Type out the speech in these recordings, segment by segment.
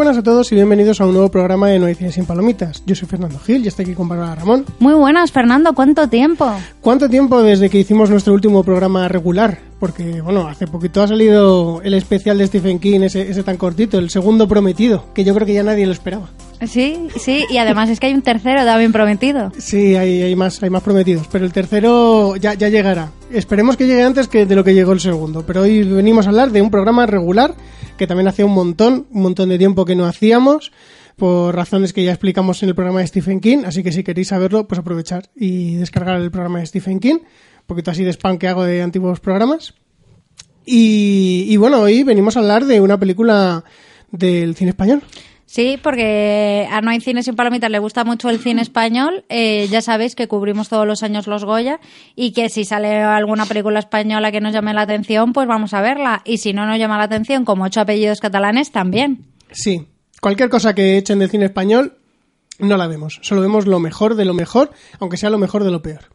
buenas a todos y bienvenidos a un nuevo programa de No hay cine sin palomitas. Yo soy Fernando Gil y estoy aquí con Bárbara Ramón. Muy buenas, Fernando. ¿Cuánto tiempo? ¿Cuánto tiempo desde que hicimos nuestro último programa regular? Porque, bueno, hace poquito ha salido el especial de Stephen King, ese, ese tan cortito, el segundo prometido, que yo creo que ya nadie lo esperaba. Sí, sí, y además es que hay un tercero también prometido. Sí, hay, hay más, hay más prometidos, pero el tercero ya, ya llegará. Esperemos que llegue antes que de lo que llegó el segundo. Pero hoy venimos a hablar de un programa regular que también hacía un montón, un montón de tiempo que no hacíamos por razones que ya explicamos en el programa de Stephen King, así que si queréis saberlo, pues aprovechar y descargar el programa de Stephen King, un poquito así de spam que hago de antiguos programas. Y, y bueno, hoy venimos a hablar de una película del cine español. Sí, porque a No hay cine sin palomitas le gusta mucho el cine español. Eh, ya sabéis que cubrimos todos los años los Goya y que si sale alguna película española que nos llame la atención, pues vamos a verla. Y si no nos llama la atención, como ocho apellidos catalanes, también. Sí, cualquier cosa que echen del cine español no la vemos. Solo vemos lo mejor de lo mejor, aunque sea lo mejor de lo peor.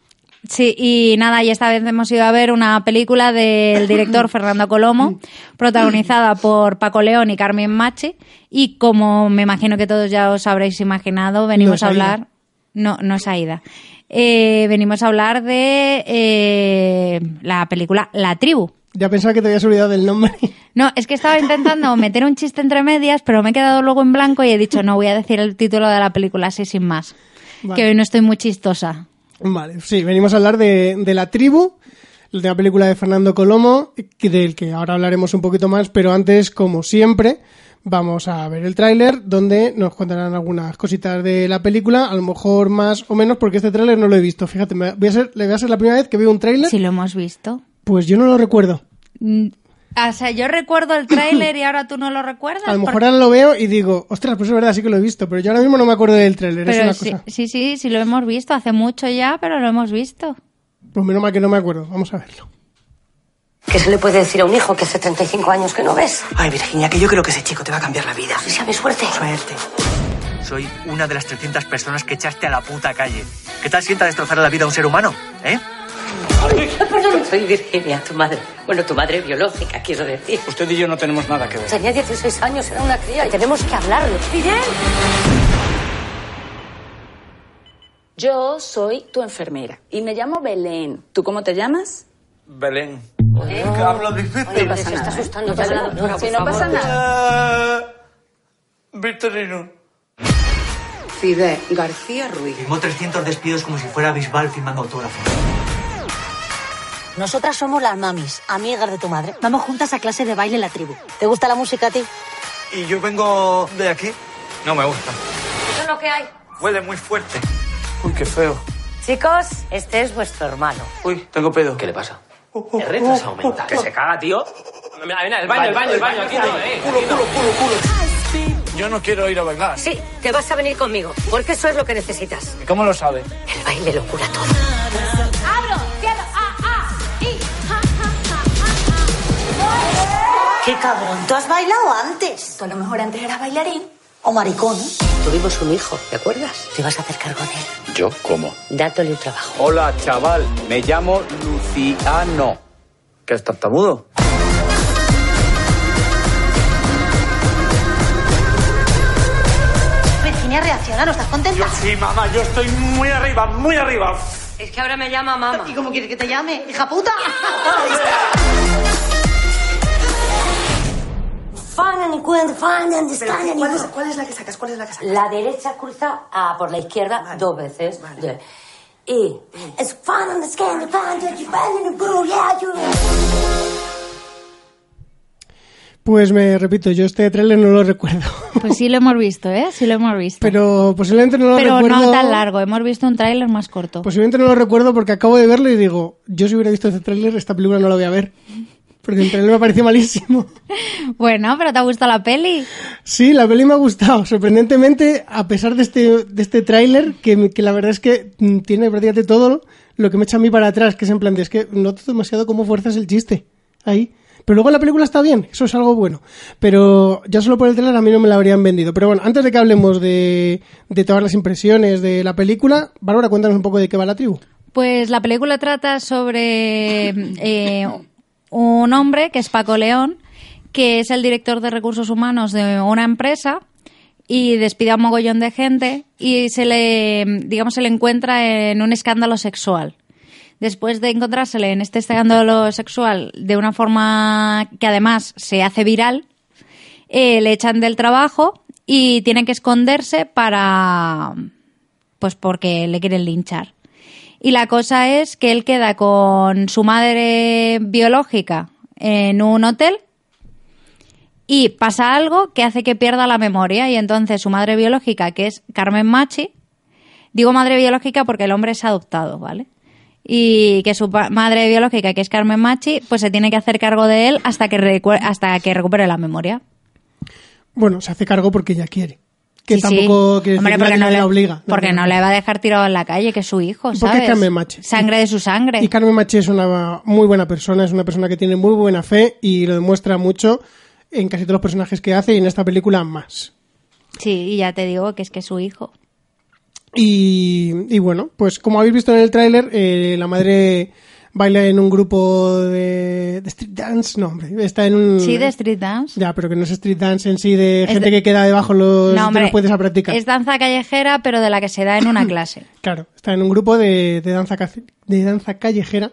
Sí, y nada, y esta vez hemos ido a ver una película del director Fernando Colomo, protagonizada por Paco León y Carmen Machi, y como me imagino que todos ya os habréis imaginado, venimos No a Aida. hablar... No, no es Aida. Eh, venimos a hablar de eh, la película La Tribu. Ya pensaba que te habías olvidado del nombre. No, es que estaba intentando meter un chiste entre medias, pero me he quedado luego en blanco y he dicho, no voy a decir el título de la película así sin más. Vale. Que hoy no estoy muy chistosa. Vale, sí, venimos a hablar de, de La Tribu, de la película de Fernando Colomo, del que ahora hablaremos un poquito más, pero antes, como siempre, vamos a ver el tráiler, donde nos contarán algunas cositas de la película, a lo mejor más o menos, porque este tráiler no lo he visto. Fíjate, voy a ser, le voy a ser la primera vez que veo un tráiler, Si lo hemos visto. pues yo no lo recuerdo. O sea, yo recuerdo el tráiler y ahora tú no lo recuerdas. A lo mejor Porque- ahora lo veo y digo, ostras, pues es verdad, sí que lo he visto, pero yo ahora mismo no me acuerdo del tráiler, es Pero una sí, cosa. sí, sí, sí lo hemos visto hace mucho ya, pero lo hemos visto. Pues menos mal que no me acuerdo, vamos a verlo. ¿Qué se le puede decir a un hijo que hace 35 años que no ves? Ay, Virginia, que yo creo que ese chico te va a cambiar la vida. Sea mi suerte. Suerte. Soy una de las 300 personas que echaste a la puta calle. ¿Qué tal sienta destrozar la vida a un ser humano? ¿Eh? Perdón, soy Virginia, tu madre. Bueno, tu madre biológica, quiero decir. Usted y yo no tenemos nada que ver. Tenía 16 años, era una cría y tenemos que hablarlo. Miguel. Yo soy tu enfermera y me llamo Belén. ¿Tú cómo te llamas? Belén. Que hablo difícil. Oye, pasa se está nada, ¿eh? asustando No pasa nada. por no pasa nada. Eh, Victorino. Fide García Ruiz. Firmó 300 despidos como si fuera Bisbal firmando autógrafos. Nosotras somos las mamis, amigas de tu madre. Vamos juntas a clase de baile en la tribu. ¿Te gusta la música a ti? Y yo vengo de aquí. No me gusta. Eso es lo que hay. Huele muy fuerte. Uy, qué feo. Chicos, este es vuestro hermano. Uy, tengo pedo. ¿Qué le pasa? El retraso aumenta. ¿Que se caga, tío? Mira, mira, el baño, el baño, el baño, aquí no, eh. Yo no quiero ir a bailar. Sí, que vas a venir conmigo, porque eso es lo que necesitas. ¿Y cómo lo sabe? El baile lo cura todo. ¡Qué cabrón! ¿Tú has bailado antes? Tú a lo mejor antes eras bailarín. O maricón. Tuvimos un hijo, ¿te acuerdas? Te vas a hacer cargo de él. ¿Yo? ¿Cómo? Dátele un trabajo. Hola, chaval. Me llamo Luciano. ¿Qué es tartamudo? Virginia reacciona, ¿no estás contenta? Sí, mamá, yo estoy muy arriba, muy arriba. Es que ahora me llama mamá. ¿Y cómo quieres que te llame? ¡Hija puta! Fan and fan and and ¿Cuál es, cuál es la que sacas? ¿Cuál es la que sacas? La derecha cruza a por la izquierda dos veces. De- E. It's fun on the scan to find you find in the brew, yeah, you. Pues me repito, yo este tráiler no lo recuerdo. Pues sí lo hemos visto, ¿eh? Sí lo hemos visto. Pero posiblemente no lo Pero recuerdo. no tan largo, hemos visto un tráiler más corto. Posiblemente no lo recuerdo porque acabo de verlo y digo, yo si hubiera visto este tráiler, esta película no la voy a ver. Porque el tráiler me pareció malísimo. Bueno, pero ¿te ha gustado la peli? Sí, la peli me ha gustado. Sorprendentemente, a pesar de este, de este tráiler, que, que la verdad es que mm, tiene prácticamente todo lo que me echa a mí para atrás, que es en plan de, es que noto demasiado cómo fuerzas el chiste. Ahí. Pero luego la película está bien, eso es algo bueno. Pero ya solo por el tráiler a mí no me la habrían vendido. Pero bueno, antes de que hablemos de, de todas las impresiones de la película, Bárbara, cuéntanos un poco de qué va la tribu. Pues la película trata sobre eh, un hombre que es Paco León, que es el director de recursos humanos de una empresa y despide a un mogollón de gente y se le, digamos, se le encuentra en un escándalo sexual. Después de encontrársele en este escándalo sexual de una forma que además se hace viral, eh, le echan del trabajo y tiene que esconderse para, pues porque le quieren linchar. Y la cosa es que él queda con su madre biológica en un hotel y pasa algo que hace que pierda la memoria y entonces su madre biológica, que es Carmen Machi, digo madre biológica porque el hombre es adoptado, ¿vale? Y que su madre biológica, que es Carmen Machi, pues se tiene que hacer cargo de él hasta que, hasta que recupere la memoria. Bueno, se hace cargo porque ella quiere. Que Sí, tampoco Hombre, decir porque que no le, la obliga. porque no le va a dejar tirado en la calle, que es su hijo, Porque ¿sabes? es Carmen Machi. Sangre de su sangre. Y Carmen Machi es una muy buena persona, es una persona que tiene muy buena fe y lo demuestra mucho en casi todos los personajes que hace y en esta película más. Sí, y ya te digo que es que es su hijo. Y, y bueno, pues como habéis visto en el tráiler, eh, la madre baila en un grupo de, dance, no, hombre, está en un... Sí, de street dance. Ya, pero que no es street dance en sí, de Es gente de- que queda debajo los, No, de hombre, los puentes a practicar. Es danza callejera, pero de la que se da en una clase. Claro, está en un grupo de, de danza, de danza callejera.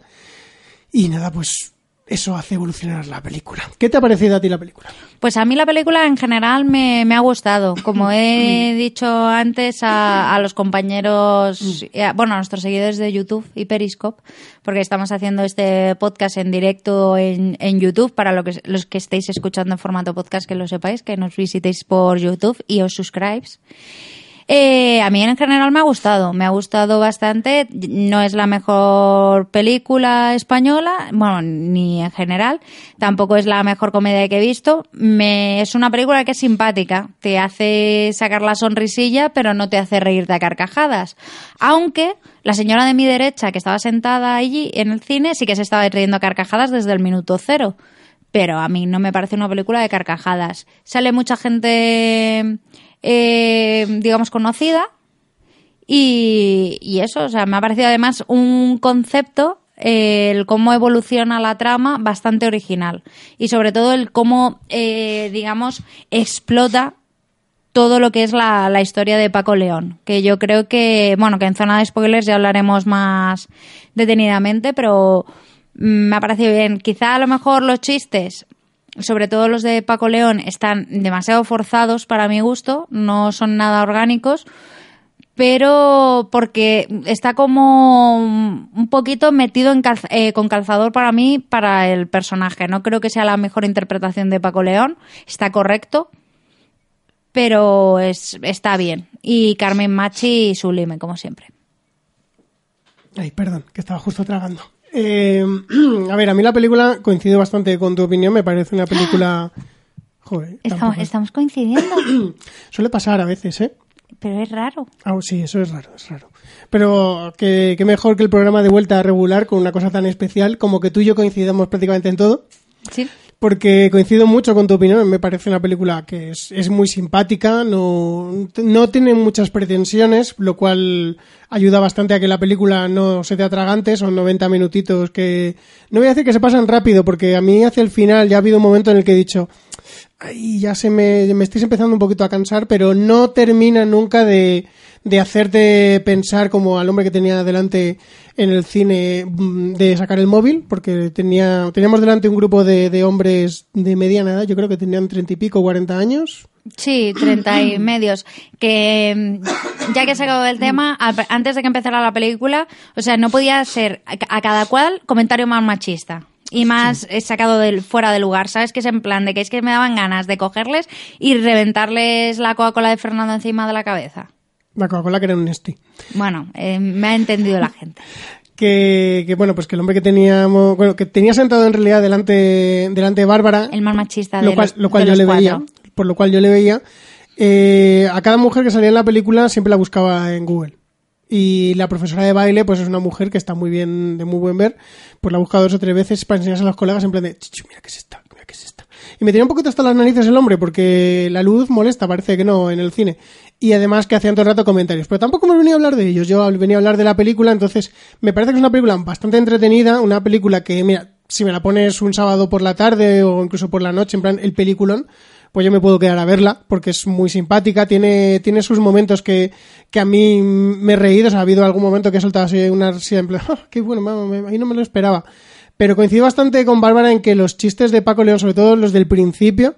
Y nada, pues eso hace evolucionar la película. ¿Qué te ha parecido a ti la película? Pues a mí la película en general me, me ha gustado. Como he dicho antes a, a los compañeros, a- bueno, a nuestros seguidores de YouTube y Periscope, porque estamos haciendo este podcast en directo en, en YouTube, para lo que, los que estéis escuchando en formato podcast, que lo sepáis, que nos visitéis por YouTube y os suscribáis. Eh, a mí en general me ha gustado, me ha gustado bastante. No es la mejor película española, bueno, ni en general. Tampoco es la mejor comedia que he visto. Me, es una película que es simpática, te hace sacar la sonrisilla, pero no te hace reírte a carcajadas. Aunque la señora de mi derecha, que estaba sentada allí en el cine, sí que se estaba riendo a carcajadas desde el minuto cero. Pero a mí no me parece una película de carcajadas. Sale mucha gente eh, digamos, conocida. Y, eso, o sea, me ha parecido además un concepto, eh, el cómo evoluciona la trama, bastante original. Y sobre todo el cómo, eh, digamos, explota todo lo que es la, la historia de Paco León. Que yo creo que, bueno, que en zona de spoilers ya hablaremos más detenidamente, pero mm, me ha parecido bien. Quizá a lo mejor los chistes sobre todo los de Paco León, están demasiado forzados para mi gusto, no son nada orgánicos, pero porque está como un poquito metido en eh, con calzador para mí, para el personaje. No creo que sea la mejor interpretación de Paco León, está correcto, pero es, está bien. Y Carmen Machi sublime, como siempre. Ay, perdón, que estaba justo tragando. Eh, a ver, a mí la película coincide bastante con tu opinión, me parece una película... Joder, Estamos, coincidiendo, suele pasar a veces, ¿eh? pero es raro. Ah, sí, eso es raro, es raro. Pero que, que mejor que el programa de vuelta regular con una cosa tan especial como que tú y yo coincidamos prácticamente en todo. Sí. Porque coincido mucho con tu opinión, me parece una película que es, es muy simpática, no, no tiene muchas pretensiones, lo cual ayuda bastante a que la película no se te atragante, son 90 minutitos que... No voy a decir que se pasan rápido, porque a mí hacia el final ya ha habido un momento en el que he dicho, ay, ya se me, me estáis empezando un poquito a cansar, pero no termina nunca de, de hacerte pensar como al hombre que tenía delante en el cine mm, de sacar el móvil, porque tenía, teníamos delante un grupo de, de hombres de mediana edad, yo creo que tenían treinta y pico, cuarenta años. Sí, treinta y medios. Que mm, ya que he sacado el tema, antes de que empezara la película, o sea, no podía ser a cada cual comentario más machista. Y más eh, sacado del, fuera de lugar, ¿sabes? Que es en plan de que es que me daban ganas de cogerles y reventarles la Coca-Cola de Fernando encima de la cabeza. La Coca-Cola que era un Nesti. Bueno, eh, me ha entendido la gente. Que, que, bueno, pues que el hombre que teníamos, bueno, que tenía sentado en realidad delante, delante de Bárbara, El más machista de lo cual, los, lo cual de yo le cuatro. veía, por lo cual yo le veía, eh, a cada mujer que salía en la película siempre la buscaba en Google. Y la profesora de baile, pues es una mujer que está muy bien, de muy buen ver, pues la ha buscado dos o tres veces para enseñarse a los colegas en plan de, "Chichu, mira qué es esta, mira qué es esta. Y me tenía un poquito hasta las narices el hombre, porque la luz molesta, parece que no, en el cine. Y además que hacían todo el rato comentarios. Pero tampoco me venía a hablar de ellos, yo venía a hablar de la película, entonces me parece que es una película bastante entretenida, una película que, mira, si me la pones un sábado por la tarde o incluso por la noche, en plan el peliculón, pues yo me puedo quedar a verla porque es muy simpática, tiene, tiene sus momentos que, que a mí me he reído, o sea, ha habido algún momento que he soltado así una risilla en plan, "Ah, qué bueno, mamá, ahí no me lo esperaba. Pero coincido bastante con Bárbara en que los chistes de Paco León, sobre todo los del principio,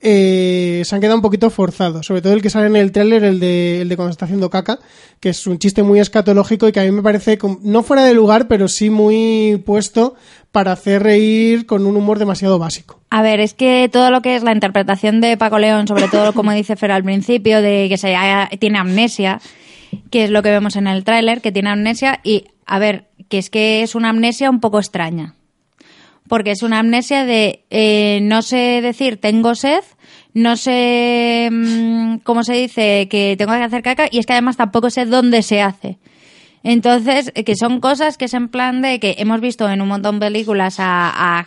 eh, se han quedado un poquito forzados. Sobre todo el que sale en el tráiler, el de, el de cuando está haciendo caca, que es un chiste muy escatológico y que a mí me parece no fuera de lugar, pero sí muy puesto para hacer reír con un humor demasiado básico. A ver, es que todo lo que es la interpretación de Paco León, sobre todo como dice Fer al principio, de que se haya- tiene amnesia, que es lo que vemos en el tráiler, que tiene amnesia y, a ver, que es que es una amnesia un poco extraña. Porque es una amnesia de eh, no sé decir tengo sed, no sé mm, cómo se dice que tengo que hacer caca y es que además tampoco sé dónde se hace. Entonces, eh, que son cosas que es en plan de que hemos visto en un montón de películas a, a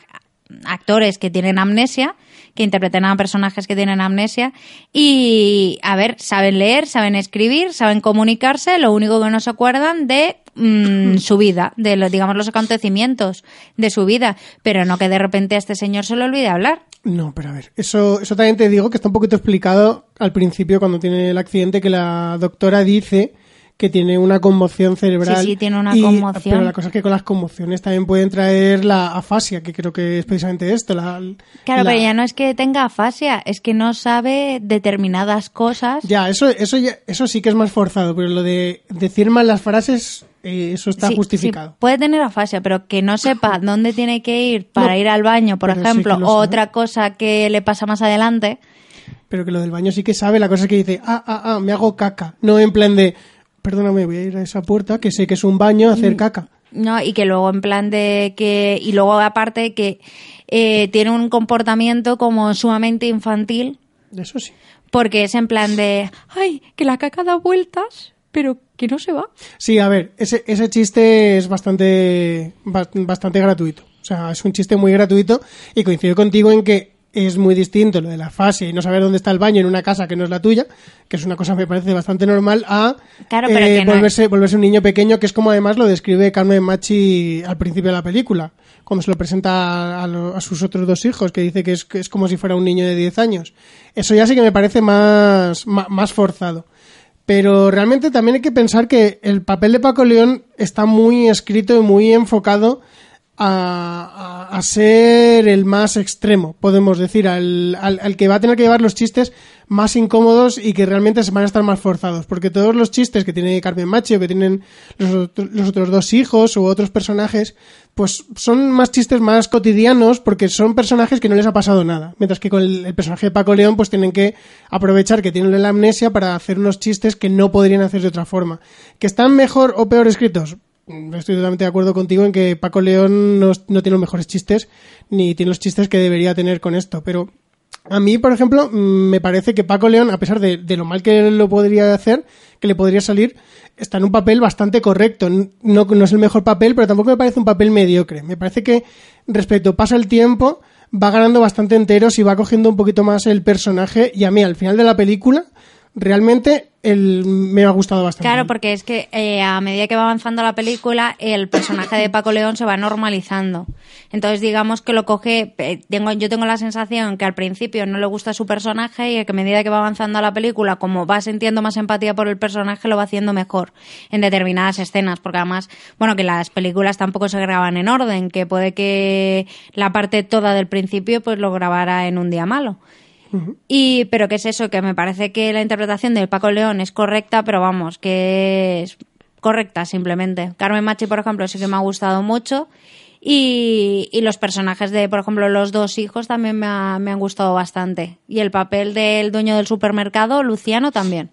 actores que tienen amnesia, que interpretan a personajes que tienen amnesia y, a ver, saben leer, saben escribir, saben comunicarse, lo único que no se acuerdan de mm, su vida, de los, digamos los acontecimientos de su vida, pero no que de repente a este señor se le olvide hablar. No, pero a ver, eso, eso también te digo que está un poquito explicado al principio cuando tiene el accidente que la doctora dice que tiene una conmoción cerebral. Sí, sí, tiene una y- conmoción. Pero la cosa es que con las conmociones también pueden traer la afasia, que creo que es precisamente esto. La, Claro, la- pero ya no es que tenga afasia, es que no sabe determinadas cosas. Ya, eso, eso, ya- eso sí que es más forzado, pero lo de decir mal las frases, eh, eso está Sí, justificado. sí, puede tener afasia, pero que no sepa dónde tiene que ir para No, ir al baño, por sí ejemplo, o otra cosa que le pasa más adelante. Pero que lo del baño sí que sabe, la cosa es que dice, ah, ah, ah, me hago caca. No en plan de, perdóname, voy a ir a esa puerta, que sé que es un baño, a Mm. hacer caca. No, y que luego en plan de que y luego aparte que eh, tiene un comportamiento como sumamente infantil Eso sí. porque es en plan de ay que la caca da vueltas pero que no se va. Sí, a ver, ese, ese chiste es bastante, ba- bastante gratuito. O sea, es un chiste muy gratuito y coincido contigo en que es muy distinto lo de la fase y no saber dónde está el baño en una casa que no es la tuya, que es una cosa me parece bastante normal, a Claro, eh, que no- volverse, volverse un niño pequeño, que es como además lo describe Carmen Machi al principio de la película, cuando se lo presenta a, lo- a sus otros dos hijos, que dice que es, que es como si fuera un niño de 10 años. Eso ya sí que me parece más, ma- más forzado. Pero realmente también hay que pensar que el papel de Paco León está muy escrito y muy enfocado a, a- a ser el más extremo, podemos decir, al, al- al que va a tener que llevar los chistes más incómodos y que realmente se van a estar más forzados. Porque todos los chistes que tiene Carmen Machi o que tienen los, los otros dos hijos u otros personajes, pues son más chistes más cotidianos porque son personajes que no les ha pasado nada. Mientras que con el, el personaje de Paco León, pues tienen que aprovechar que tienen la amnesia para hacer unos chistes que no podrían hacer de otra forma. ¿Que están mejor o peor escritos? Estoy totalmente de acuerdo contigo en que Paco León no, no tiene los mejores chistes, ni tiene los chistes que debería tener con esto, pero a mí, por ejemplo, mm, me parece que Paco León, a pesar de, de lo mal que lo podría hacer, que le podría salir, está en un papel bastante correcto. No, no es el mejor papel, pero tampoco me parece un papel mediocre. Me parece que respecto pasa el tiempo, va ganando bastante enteros y va cogiendo un poquito más el personaje. Y a mí, al final de la película, realmente el, me ha gustado bastante. Claro, porque es que eh, a medida que va avanzando la película, el personaje de Paco León se va normalizando. Entonces, digamos que lo coge. Tengo, yo tengo la sensación que al principio no le gusta su personaje y que a medida que va avanzando la película, como va sintiendo más empatía por el personaje, lo va haciendo mejor en determinadas escenas. Porque además, bueno, que las películas tampoco se graban en orden, que puede que la parte toda del principio pues lo grabara en un día malo. Y, pero que es eso, que me parece que la interpretación de Paco León es correcta, pero vamos, que es correcta simplemente. Carmen Machi, por ejemplo, sí que me ha gustado mucho. Y, y los personajes de, por ejemplo, los dos hijos también me, ha- me han gustado bastante. Y el papel del dueño del supermercado, Luciano, también.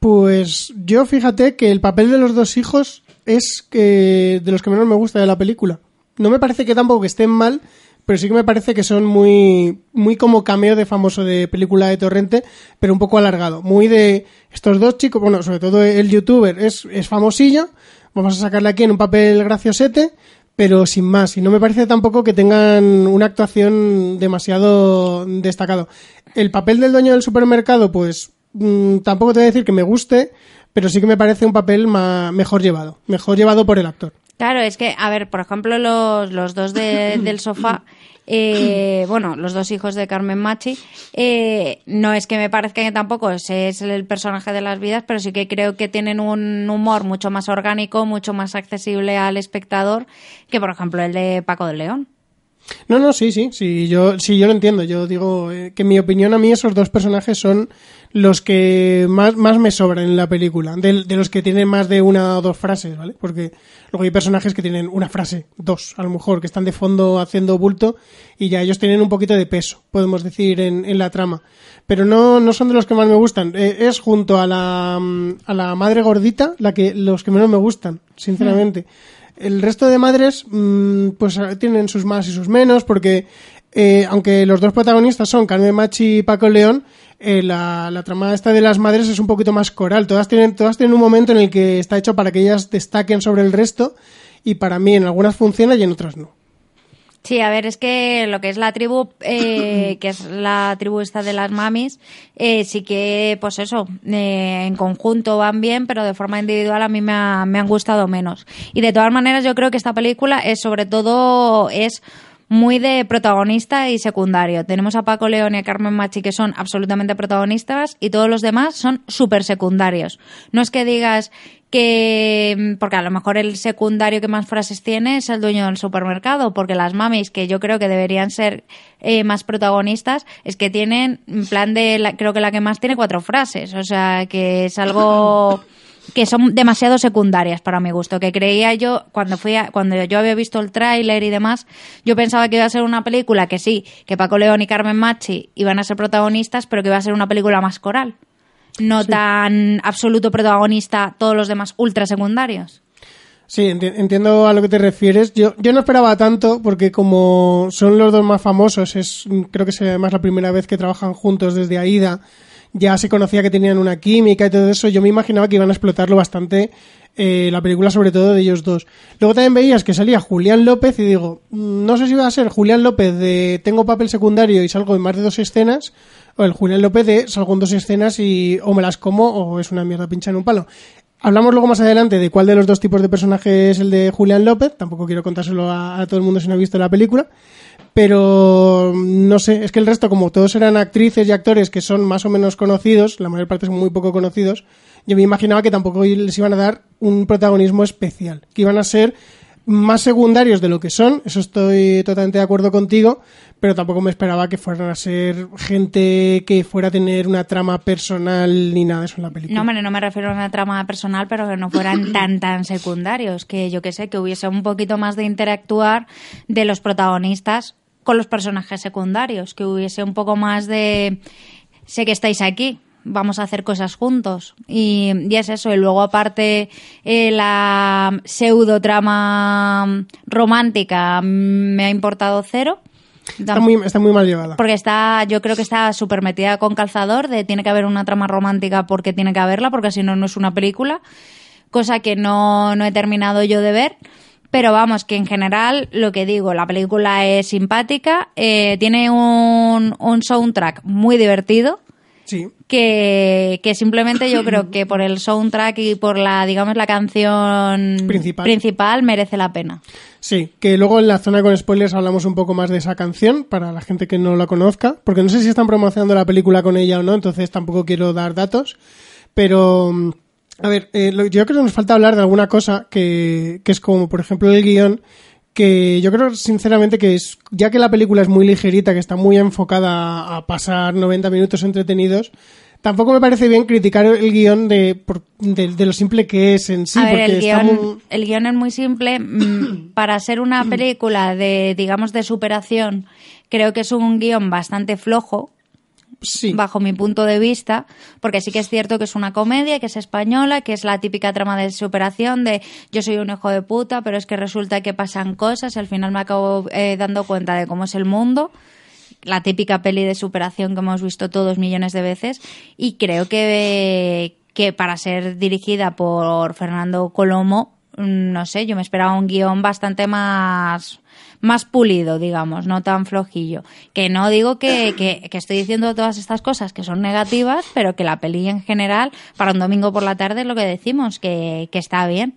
Pues yo fíjate que el papel de los dos hijos es que de los que menos me gusta de la película. No me parece que tampoco estén mal, pero sí que me parece que son muy, muy como cameo de famoso de película de Torrente, pero un poco alargado. Muy de estos dos chicos, bueno, sobre todo el youtuber es, es famosillo, vamos a sacarle aquí en un papel graciosete, pero sin más. Y no me parece tampoco que tengan una actuación demasiado destacado. El papel del dueño del supermercado, pues mm, tampoco te voy a decir que me guste, pero sí que me parece un papel ma- mejor llevado, mejor llevado por el actor. Claro, es que, a ver, por ejemplo, los, los dos de- del sofá, eh, bueno, los dos hijos de Carmen Machi, eh, no es que me parezca que tampoco ese es el personaje de las vidas, pero sí que creo que tienen un humor mucho más orgánico, mucho más accesible al espectador que, por ejemplo, el de Paco de León. No, no, sí, sí, sí, yo, sí, yo lo entiendo. Yo digo eh, que en mi opinión a mí esos dos personajes son los que más, más me sobran en la película, de, de los que tienen más de una o dos frases, ¿vale? Porque luego hay personajes que tienen una frase, dos, a lo mejor, que están de fondo haciendo bulto y ya ellos tienen un poquito de peso, podemos decir, en, en la trama. Pero no, no son de los que más me gustan. Eh, es junto a la, mm, a la madre gordita la que, los que menos me gustan, sinceramente. El resto de madres, mm, pues eh, tienen sus más y sus menos, porque eh, aunque los dos protagonistas son Carmen Machi y Paco León, eh, la, la trama esta de las madres es un poquito más coral. Todas tienen, todas tienen un momento en el que está hecho para que ellas destaquen sobre el resto, y para mí en algunas funciona y en otras no. Sí, a ver, es que lo que es la tribu, eh, que es la tribu esta de las mamis, eh, sí que, pues eso, eh, en conjunto van bien, pero de forma individual a mí me, ha- me han gustado menos. Y de todas maneras, yo creo que esta película es sobre todo, es muy de protagonista y secundario. Tenemos a Paco León y a Carmen Machi que son absolutamente protagonistas y todos los demás son súper secundarios. No es que digas que, porque a lo mejor el secundario que más frases tiene es el dueño del supermercado, porque las mamis, que yo creo que deberían ser eh, más protagonistas, es que tienen, en plan de, la- creo que la que más tiene cuatro frases, o sea, que es algo que son demasiado secundarias para mi gusto, que creía yo cuando fui a- cuando yo había visto el tráiler y demás, yo pensaba que iba a ser una película que sí, que Paco León y Carmen Machi iban a ser protagonistas, pero que iba a ser una película más coral, no tan absoluto protagonista todos los demás ultra secundarios. Sí, enti- entiendo a lo que te refieres. Yo, yo no esperaba tanto porque como son los dos más famosos, es creo que es además la primera vez que trabajan juntos desde Aida, ya se conocía que tenían una química y todo eso, yo me imaginaba que iban a explotarlo bastante eh, la película sobre todo de ellos dos. Luego también veías que salía Julián López y digo, mm, no sé si va a ser Julián López de tengo papel secundario y salgo en más de dos escenas, o el Julián López de salgo en dos escenas y o me las como o es una mierda pincha en un palo. Hablamos luego más adelante de cuál de los dos tipos de personaje es el de Julián López. Tampoco quiero contárselo a, a todo el mundo si no ha visto la película. Pero no sé, es que el resto, como todos eran actrices y actores que son más o menos conocidos, la mayor parte son muy poco conocidos, yo me imaginaba que tampoco les iban a dar un protagonismo especial. Que iban a ser más secundarios de lo que son, eso estoy totalmente de acuerdo contigo, pero tampoco me esperaba que fueran a ser gente que fuera a tener una trama personal ni nada de eso en la película. No, hombre, no me refiero a una trama personal, pero que no fueran tan, tan secundarios. Que yo que sé, que hubiese un poquito más de interactuar de los protagonistas con los personajes secundarios. Que hubiese un poco más de. Sé que estáis aquí, vamos a hacer cosas juntos. Y, y es eso. Y luego, aparte, eh, la pseudo trama romántica me ha importado cero. Está muy, está muy mal llevada. Porque está, yo creo que está súper metida con calzador de tiene que haber una trama romántica porque tiene que haberla, porque si no, no es una película. Cosa que no, no he terminado yo de ver. Pero vamos, que en general, lo que digo, la película es simpática, eh, tiene un, un soundtrack muy divertido, Sí. que, que simplemente yo creo que por el soundtrack y por la, digamos, la canción Principal. merece la pena. Sí, que luego en la zona con spoilers hablamos un poco más de esa canción para la gente que no la conozca, porque no sé si están promocionando la película con ella o no, entonces tampoco quiero dar datos, pero mm, a ver, eh, lo- yo creo que nos falta hablar de alguna cosa que, que es como, por ejemplo, el guion, que yo creo sinceramente que es, ya que la película es muy ligerita, que está muy enfocada a pasar 90 minutos entretenidos, tampoco me parece bien criticar el guion de, por- de, de lo simple que es en sí, a ver, porque el está guion, muy... el guion es muy simple. Mm, Para ser una película de, digamos, de superación, creo que es un guion bastante flojo, Bajo mi punto de vista, porque sí que es cierto que es una comedia, que es española, que es la típica trama de superación de yo soy un hijo de puta, pero es que resulta que pasan cosas y al final me acabo eh, dando cuenta de cómo es el mundo. La típica peli de superación que hemos visto todos millones de veces. Y creo que, que para ser dirigida por Fernando Colomo, mm, no sé, yo me esperaba un guion bastante más, más pulido, digamos, no tan flojillo. Que no digo que, que, que estoy diciendo todas estas cosas que son negativas, pero que la peli en general, para un domingo por la tarde, es lo que decimos, que, que está bien.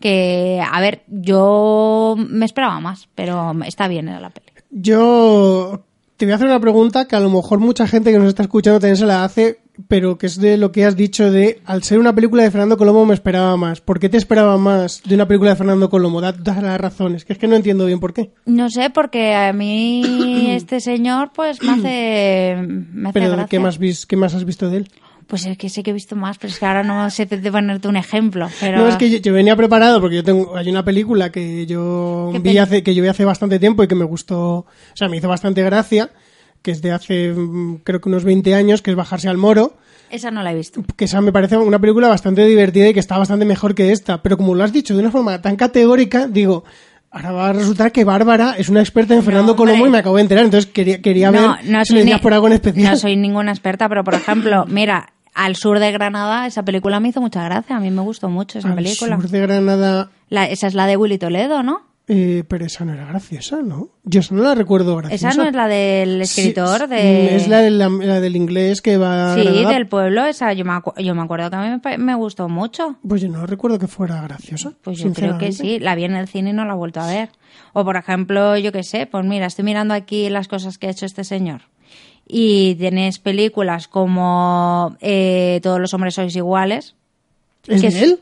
Que, a ver, yo me esperaba más, pero está bien la peli. Yo te voy a hacer una pregunta que a lo mejor mucha gente que nos está escuchando también se la hace, pero que es de lo que has dicho de, al ser una película de Fernando Colomo me esperaba más. ¿Por qué te esperaba más de una película de Fernando Colomo? Da, da las razones, que es que no entiendo bien por qué. No sé, porque a mí este señor, pues me hace, me hace Pero gracia. ¿qué más, vis- ¿qué más has visto de él? Pues es que sé que he visto más, pero es que ahora no sé de ponerte un ejemplo. Pero... No, es que yo, yo venía preparado porque yo tengo, hay una película que yo ¿Qué vi hace, que yo vi hace bastante tiempo y que me gustó, o sea, me hizo bastante gracia, que es de hace, mm, creo que unos 20 años, que es Bajarse al Moro. Esa no la he visto. que esa me parece una película bastante divertida y que está bastante mejor que esta. Pero como lo has dicho de una forma tan categórica, digo, ahora va a resultar que Bárbara es una experta en Fernando hombre. Colomo y me acabo de enterar. Entonces quería, quería ver No, no si le decías por algo en especial. No soy ninguna experta, pero por ejemplo, mira, al sur de Granada, esa película me hizo mucha gracia. A mí me gustó mucho esa Al película. sur de Granada, La- esa es la de Willy Toledo, ¿no? Eh, pero esa no era graciosa, ¿no? Yo esa no la recuerdo graciosa. Esa no es la del escritor sí, de... Es la, de la- la del inglés que va Sí, del pueblo, esa yo me, yo me acuerdo que a mí me, gustó mucho. Pues yo no recuerdo que fuera graciosa. Pues yo creo que sí, la vi en el cine y no la he vuelto a ver. O por ejemplo, yo qué sé, pues mira, estoy mirando aquí las cosas que ha hecho este señor. Y tienes películas como eh, Todos los hombres sois iguales. ¿Es que de él?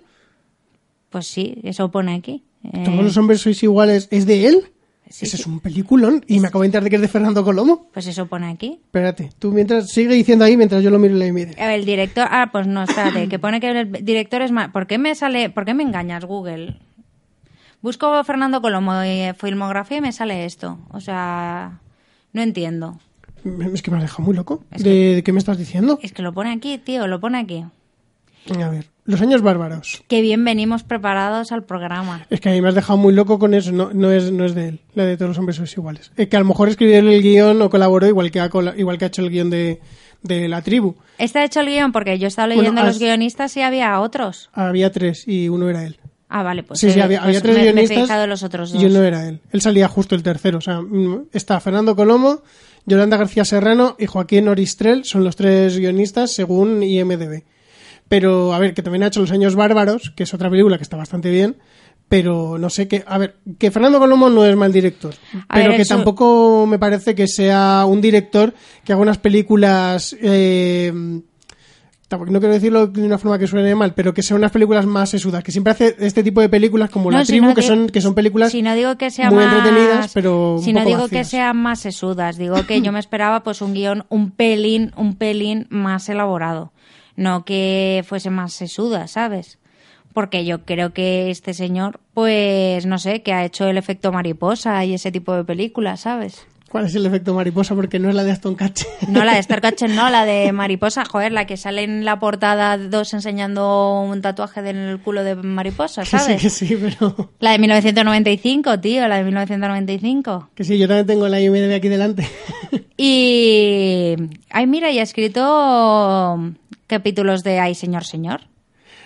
Pues sí, eso pone aquí. ¿Todos los hombres sois iguales? ¿Es de él? Sí, Ese sí. es un peliculón. Y me acabo de enterar de que es de Fernando Colomo. Pues eso pone aquí. Espérate, tú mientras sigue diciendo ahí mientras yo lo miro en la IMDb. A ver, El director, ah, pues no, espérate, que pone que el director es más. ¿Por qué me sale, por qué me engañas, Google? Busco Fernando Colomo y filmografía y me sale esto. O sea, no entiendo. Es que me has dejado muy loco. Es ¿De, de qué me estás diciendo? Es que lo pone aquí, tío, lo pone aquí. A ver, los años bárbaros. Qué bien venimos preparados al programa. Es que a mí me has dejado muy loco con eso. No, no, es, no es de él. La de todos los hombres sois iguales. Es que a lo mejor escribió el guion o colaboró igual que ha, igual que ha hecho el guion de, de la tribu. Este ha hecho el guion porque yo estaba Bueno, leyendo los has- guionistas y había otros. Había tres y uno era él. Ah, vale, pues, sí, sí, eh, había, pues había tres me, me he guionistas los otros dos. y uno era él. Él salía justo el tercero. O sea, mm, está Fernando Colomo, Yolanda García Serrano y Joaquín Oristrel. Son los tres guionistas según IMDB. Pero, a ver, que también ha hecho Los Años Bárbaros, que es otra película que está bastante bien. Pero no sé qué. A ver, que Fernando Colomo no es mal director. A pero ver, que eso- tampoco me parece que sea un director que haga unas películas. Eh, no quiero decirlo de una forma que suene mal, pero que sean unas películas más sesudas, que siempre hace este tipo de películas como No, La Tribu, que son que son películas si no digo que sea muy más, entretenidas, pero un si no digo vacías. que sean más sesudas, digo que yo me esperaba pues un guion un pelín, un pelín más elaborado, no que fuese más sesuda, ¿sabes? Porque yo creo que este señor, pues no sé, que ha hecho el efecto mariposa y ese tipo de películas, ¿sabes? ¿Cuál es el efecto mariposa? Porque no es la de Aston Catcher. No la de Starcatcher, no, la de mariposa, joder, la que sale en la portada dos enseñando un tatuaje del culo de mariposa, Que sí, ¿sabes? que sí, pero... La de 1995, tío, la de 1995. Que sí, yo también tengo la IMDb aquí delante. Y. Ay, mira, y ha escrito capítulos de Ay, señor, señor.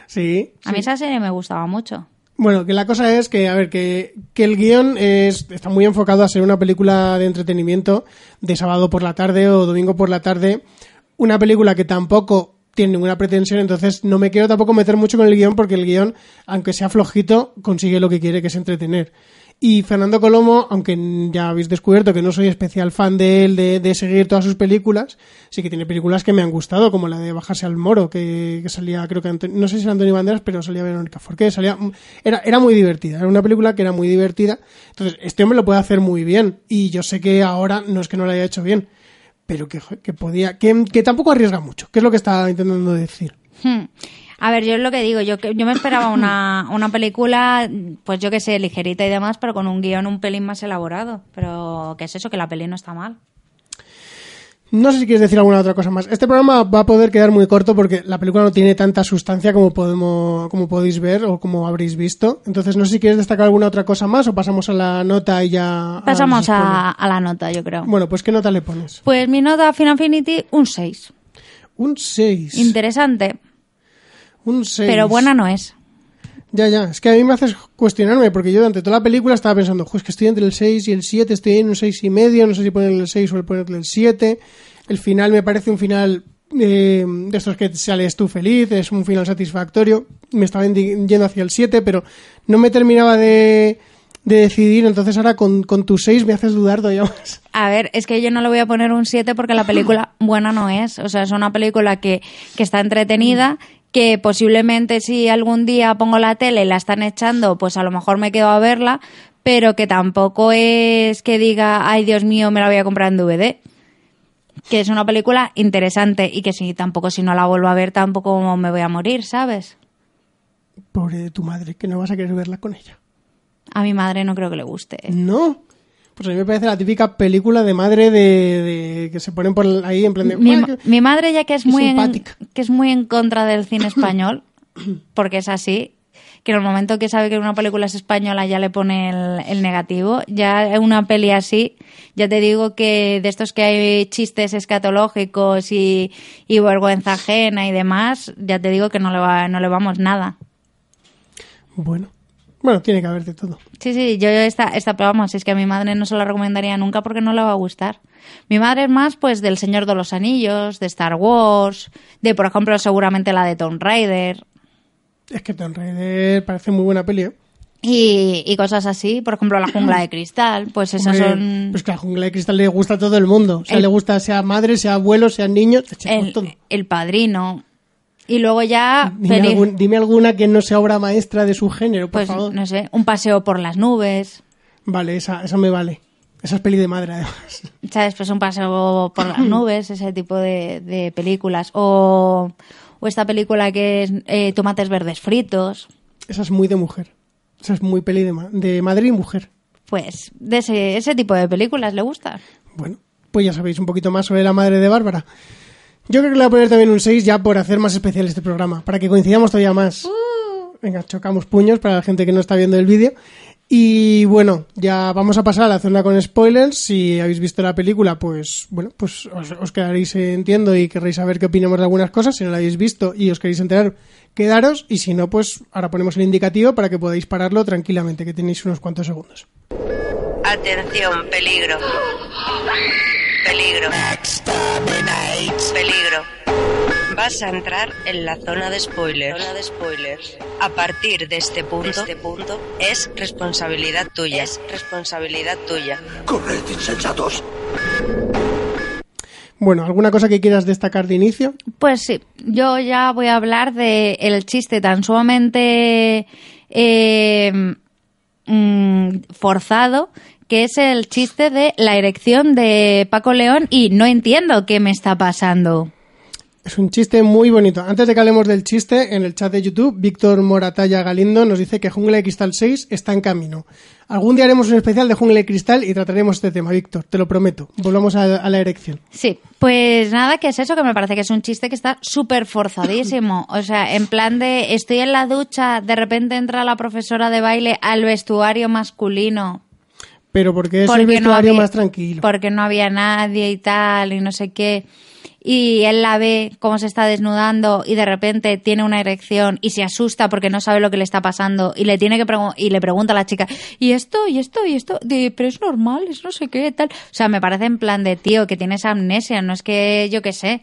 sí. A mí esa serie me gustaba mucho. Bueno, que la cosa es que, a ver, que, que el guion es, está muy enfocado a ser una película de entretenimiento de sábado por la tarde o domingo por la tarde una película que tampoco tiene ninguna pretensión, entonces no me quiero tampoco meter mucho con el guion porque el guion, aunque sea flojito, consigue lo que quiere, que es entretener. Y Fernando Colomo, aunque ya habéis descubierto que no soy especial fan de él, de, de seguir todas sus películas, sí que tiene películas que me han gustado, como la de Bajarse al Moro, que, salía, creo que, no sé si era Antonio Banderas, pero salía Verónica Forqué, salía, era, era muy divertida, era una película que era muy divertida. Entonces, este hombre lo puede hacer muy bien, y yo sé que ahora no es que no lo haya hecho bien, pero que, que podía, que, que tampoco arriesga mucho, que es lo que estaba intentando decir. Hmm. A ver, yo es lo que digo, yo, que- yo me esperaba una, una película, pues yo que sé, ligerita y demás, pero con un guion un pelín más elaborado. Pero, ¿qué es eso? Que la peli no está mal. No sé si quieres decir alguna otra cosa más. Este programa va a poder quedar muy corto porque la película no tiene tanta sustancia como podemos, como podéis ver o como habréis visto. Entonces no sé si quieres destacar alguna otra cosa más o pasamos a la nota y ya. Pasamos a la nota, yo creo. Bueno, pues ¿qué nota le pones? Pues mi nota a Final Infinity, un 6. Un 6. Interesante, Un 6. pero buena no es. Ya, ya. Es que a mí me haces cuestionarme porque yo durante toda la película estaba pensando, "Jo, es que estoy entre el 6 y el 7, estoy en un 6 y medio, no sé si ponerle el 6 o ponerle el 7. El final me parece un final eh, de estos que sales tú feliz, es un final satisfactorio. Me estaba yendo hacia el 7, pero no me terminaba de, de decidir, entonces ahora con, con tu 6 me haces dudar todavía más. A ver, es que yo no le voy a poner un 7 porque la película buena no es. O sea, es una película que, que está entretenida, que posiblemente si algún día pongo la tele y la están echando, pues a lo mejor me quedo a verla, pero que tampoco es que diga, ay Dios mío, me la voy a comprar en DVD. Que es una película interesante y que si tampoco si no la vuelvo a ver tampoco me voy a morir, ¿sabes? Pobre de tu madre, que no vas a querer verla con ella. A mi madre no creo que le guste. No. Pues a mí me parece la típica película de madre de, de- que se ponen por ahí en plan de... mi, "Bueno, ma- que- mi madre ya que es muy en, simpática". que es muy en contra del cine español porque es así que en el momento que sabe que una película es española ya le pone el, el negativo ya una peli así ya te digo que de estos que hay chistes escatológicos y, y vergüenza ajena y demás ya te digo que no le va no le vamos nada Bueno. Bueno, tiene que haber de todo. Sí, sí, yo esta, esta, pero vamos, es que a mi madre no se la recomendaría nunca porque no le va a gustar. Mi madre es más, pues, del Señor de los Anillos, de Star Wars, de, por ejemplo, seguramente la de Tomb Raider Es que Tomb Raider parece muy buena peli. ¿eh? y, y cosas así. Por ejemplo, la Jungla de Cristal, pues esas Hombre, son Pues que la jungla de cristal le gusta a todo el mundo. O sea, El- le gusta sea madre, sea abuelo, sea niño. el, todo. el Padrino. Y luego ya, Dime, peli- algún- dime alguna que no sea obra maestra de su género, por pues, favor. no sé, Un paseo por las nubes. Vale, esa, esa me vale. Esa es peli de madre, además. ¿sabes? Pues un paseo por las nubes, ese tipo de, de películas. O, o esta película que es eh, Tomates Verdes Fritos. Esa es muy de mujer. Esa es muy peli de, ma- de madre y mujer. Pues de ese, ese tipo de películas le gusta. Bueno, pues ya sabéis un poquito más sobre la madre de Bárbara. Yo creo que le voy a poner también un 6 ya por hacer más especial este programa, para que coincidamos todavía más. Venga, chocamos puños para la gente que no está viendo el vídeo. Y bueno, ya vamos a pasar a la zona con spoilers. Si habéis visto la película, pues bueno, pues os, os quedaréis, eh, entiendo, y querréis saber qué opinamos de algunas cosas. Si no la habéis visto y os queréis enterar, quedaros. Y si no, pues ahora ponemos el indicativo para que podáis pararlo tranquilamente, que tenéis unos cuantos segundos. Atención, peligro. Peligro. Peligro. Vas a entrar en la zona de spoilers. Zona de spoilers. A partir de este punto, este punto es responsabilidad tuya. Es responsabilidad tuya. Corred, insensatos. Bueno, ¿alguna cosa que quieras destacar de inicio? Pues sí, yo ya voy a hablar de el chiste tan sumamente eh, mm, forzado que es el chiste de la erección de Paco León y no entiendo qué me está pasando. Es un chiste muy bonito. Antes de que hablemos del chiste, en el chat de YouTube, Víctor Moratalla Galindo nos dice que Jungla de Cristal 6 está en camino. Algún día haremos un especial de Jungla de Cristal y trataremos este tema, Víctor, te lo prometo. Volvamos a, a la erección. Sí, pues nada, que es eso, que me parece que es un chiste que está súper forzadísimo. O sea, en plan de estoy en la ducha, de repente entra la profesora de baile al vestuario masculino. Pero porque es porque el vestuario había- más tranquilo. Porque no había nadie y tal, y no sé qué. Y él la ve cómo se está desnudando y de repente tiene una erección y se asusta porque no sabe lo que le está pasando y le tiene que y le pregunta a la chica, ¿y esto? ¿y esto? ¿y esto? De, pero es normal, es no sé qué, tal. O sea, me parece en plan de tío que tienes amnesia, no es que yo qué sé.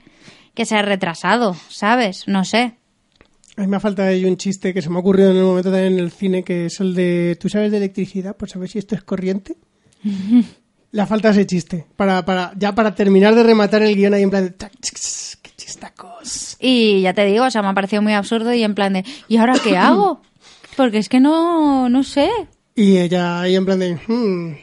que se ha retrasado, ¿sabes? No sé. A mí me falta ahí un chiste que se me ha ocurrido en el momento también en el cine, que es el de, ¿tú sabes de electricidad? Por saber si esto es corriente. Le falta ese chiste, para, para, ya para terminar de rematar el guion ahí en plan de, qué chistacos. Y ya te digo, o sea, me ha parecido muy absurdo y en plan de, ¿y ahora qué hago? Porque es que no, no sé. Y ella ahí en plan de, "Hmm,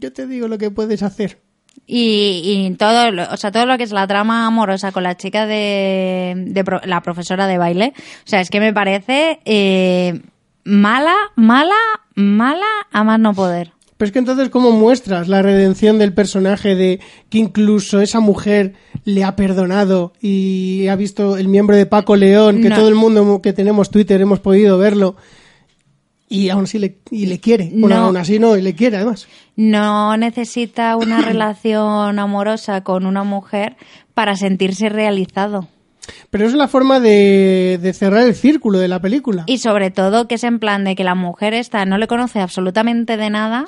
yo te digo lo que puedes hacer. Y, y todo, lo- o sea, todo lo que es la trama amorosa con la chica de, de pro- la profesora de baile, o sea, es que me parece eh, mala, mala, mala a más no poder. Pero es que entonces, ¿cómo muestras la redención del personaje de que incluso esa mujer le ha perdonado y ha visto el miembro de Paco León, que No. todo el mundo que tenemos Twitter hemos podido verlo, y aún así le, y le quiere? Bueno, No. aún así no, y le quiere además. No necesita una relación amorosa con una mujer para sentirse realizado. Pero es la forma de, de cerrar el círculo de la película. Y sobre todo que es en plan de que la mujer esta no le conoce absolutamente de nada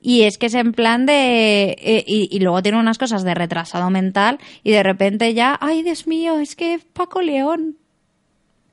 y es que es en plan de... eh, y, y luego tiene unas cosas de retrasado mental y de repente ya, ay Dios mío, es que Paco León.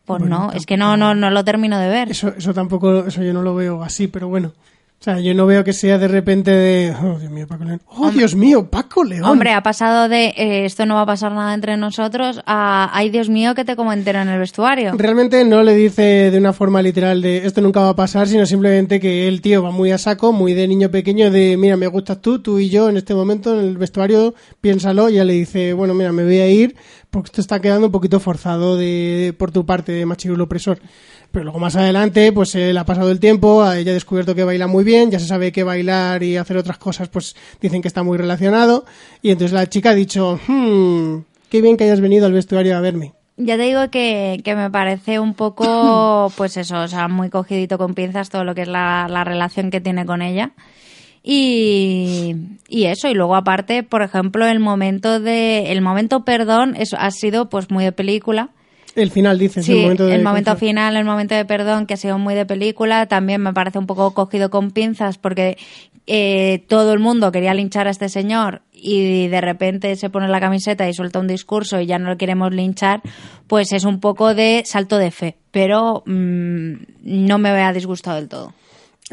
Pues Bueno, no, es que no, no, no lo termino de ver. Eso, eso tampoco, eso yo no lo veo así, pero bueno. O sea, yo no veo que sea de repente de, oh Dios mío, Paco León. Oh Dios mío, Paco León. Hombre, ha pasado de eh, esto no va a pasar nada entre nosotros a ay Dios mío que te como entero en el vestuario. Realmente no le dice de una forma literal de esto nunca va a pasar, sino simplemente que el tío va muy a saco, muy de niño pequeño, de mira, me gustas tú, tú y yo en este momento en el vestuario, piénsalo, y ya le dice, bueno, mira, me voy a ir porque esto está quedando un poquito forzado de, por tu parte de machirulo opresor. Pero luego más adelante, pues él ha pasado el tiempo, ella ha descubierto que baila muy bien, ya se sabe que bailar y hacer otras cosas, pues dicen que está muy relacionado, y entonces la chica ha dicho, hmm, qué bien que hayas venido al vestuario a verme. Ya te digo que, que me parece un poco, pues eso, o sea, muy cogidito con pinzas todo lo que es la, la relación que tiene con ella. Y, y eso, y luego aparte, por ejemplo, el momento de, el momento perdón, eso ha sido pues muy de película. El final, dices, Sí, el momento de... confort. final, el momento de perdón, que ha sido muy de película, también me parece un poco cogido con pinzas porque eh, todo el mundo quería linchar a este señor y de repente se pone la camiseta y suelta un discurso y ya no lo queremos linchar, pues es un poco de salto de fe, pero mm, no me ha disgustado del todo.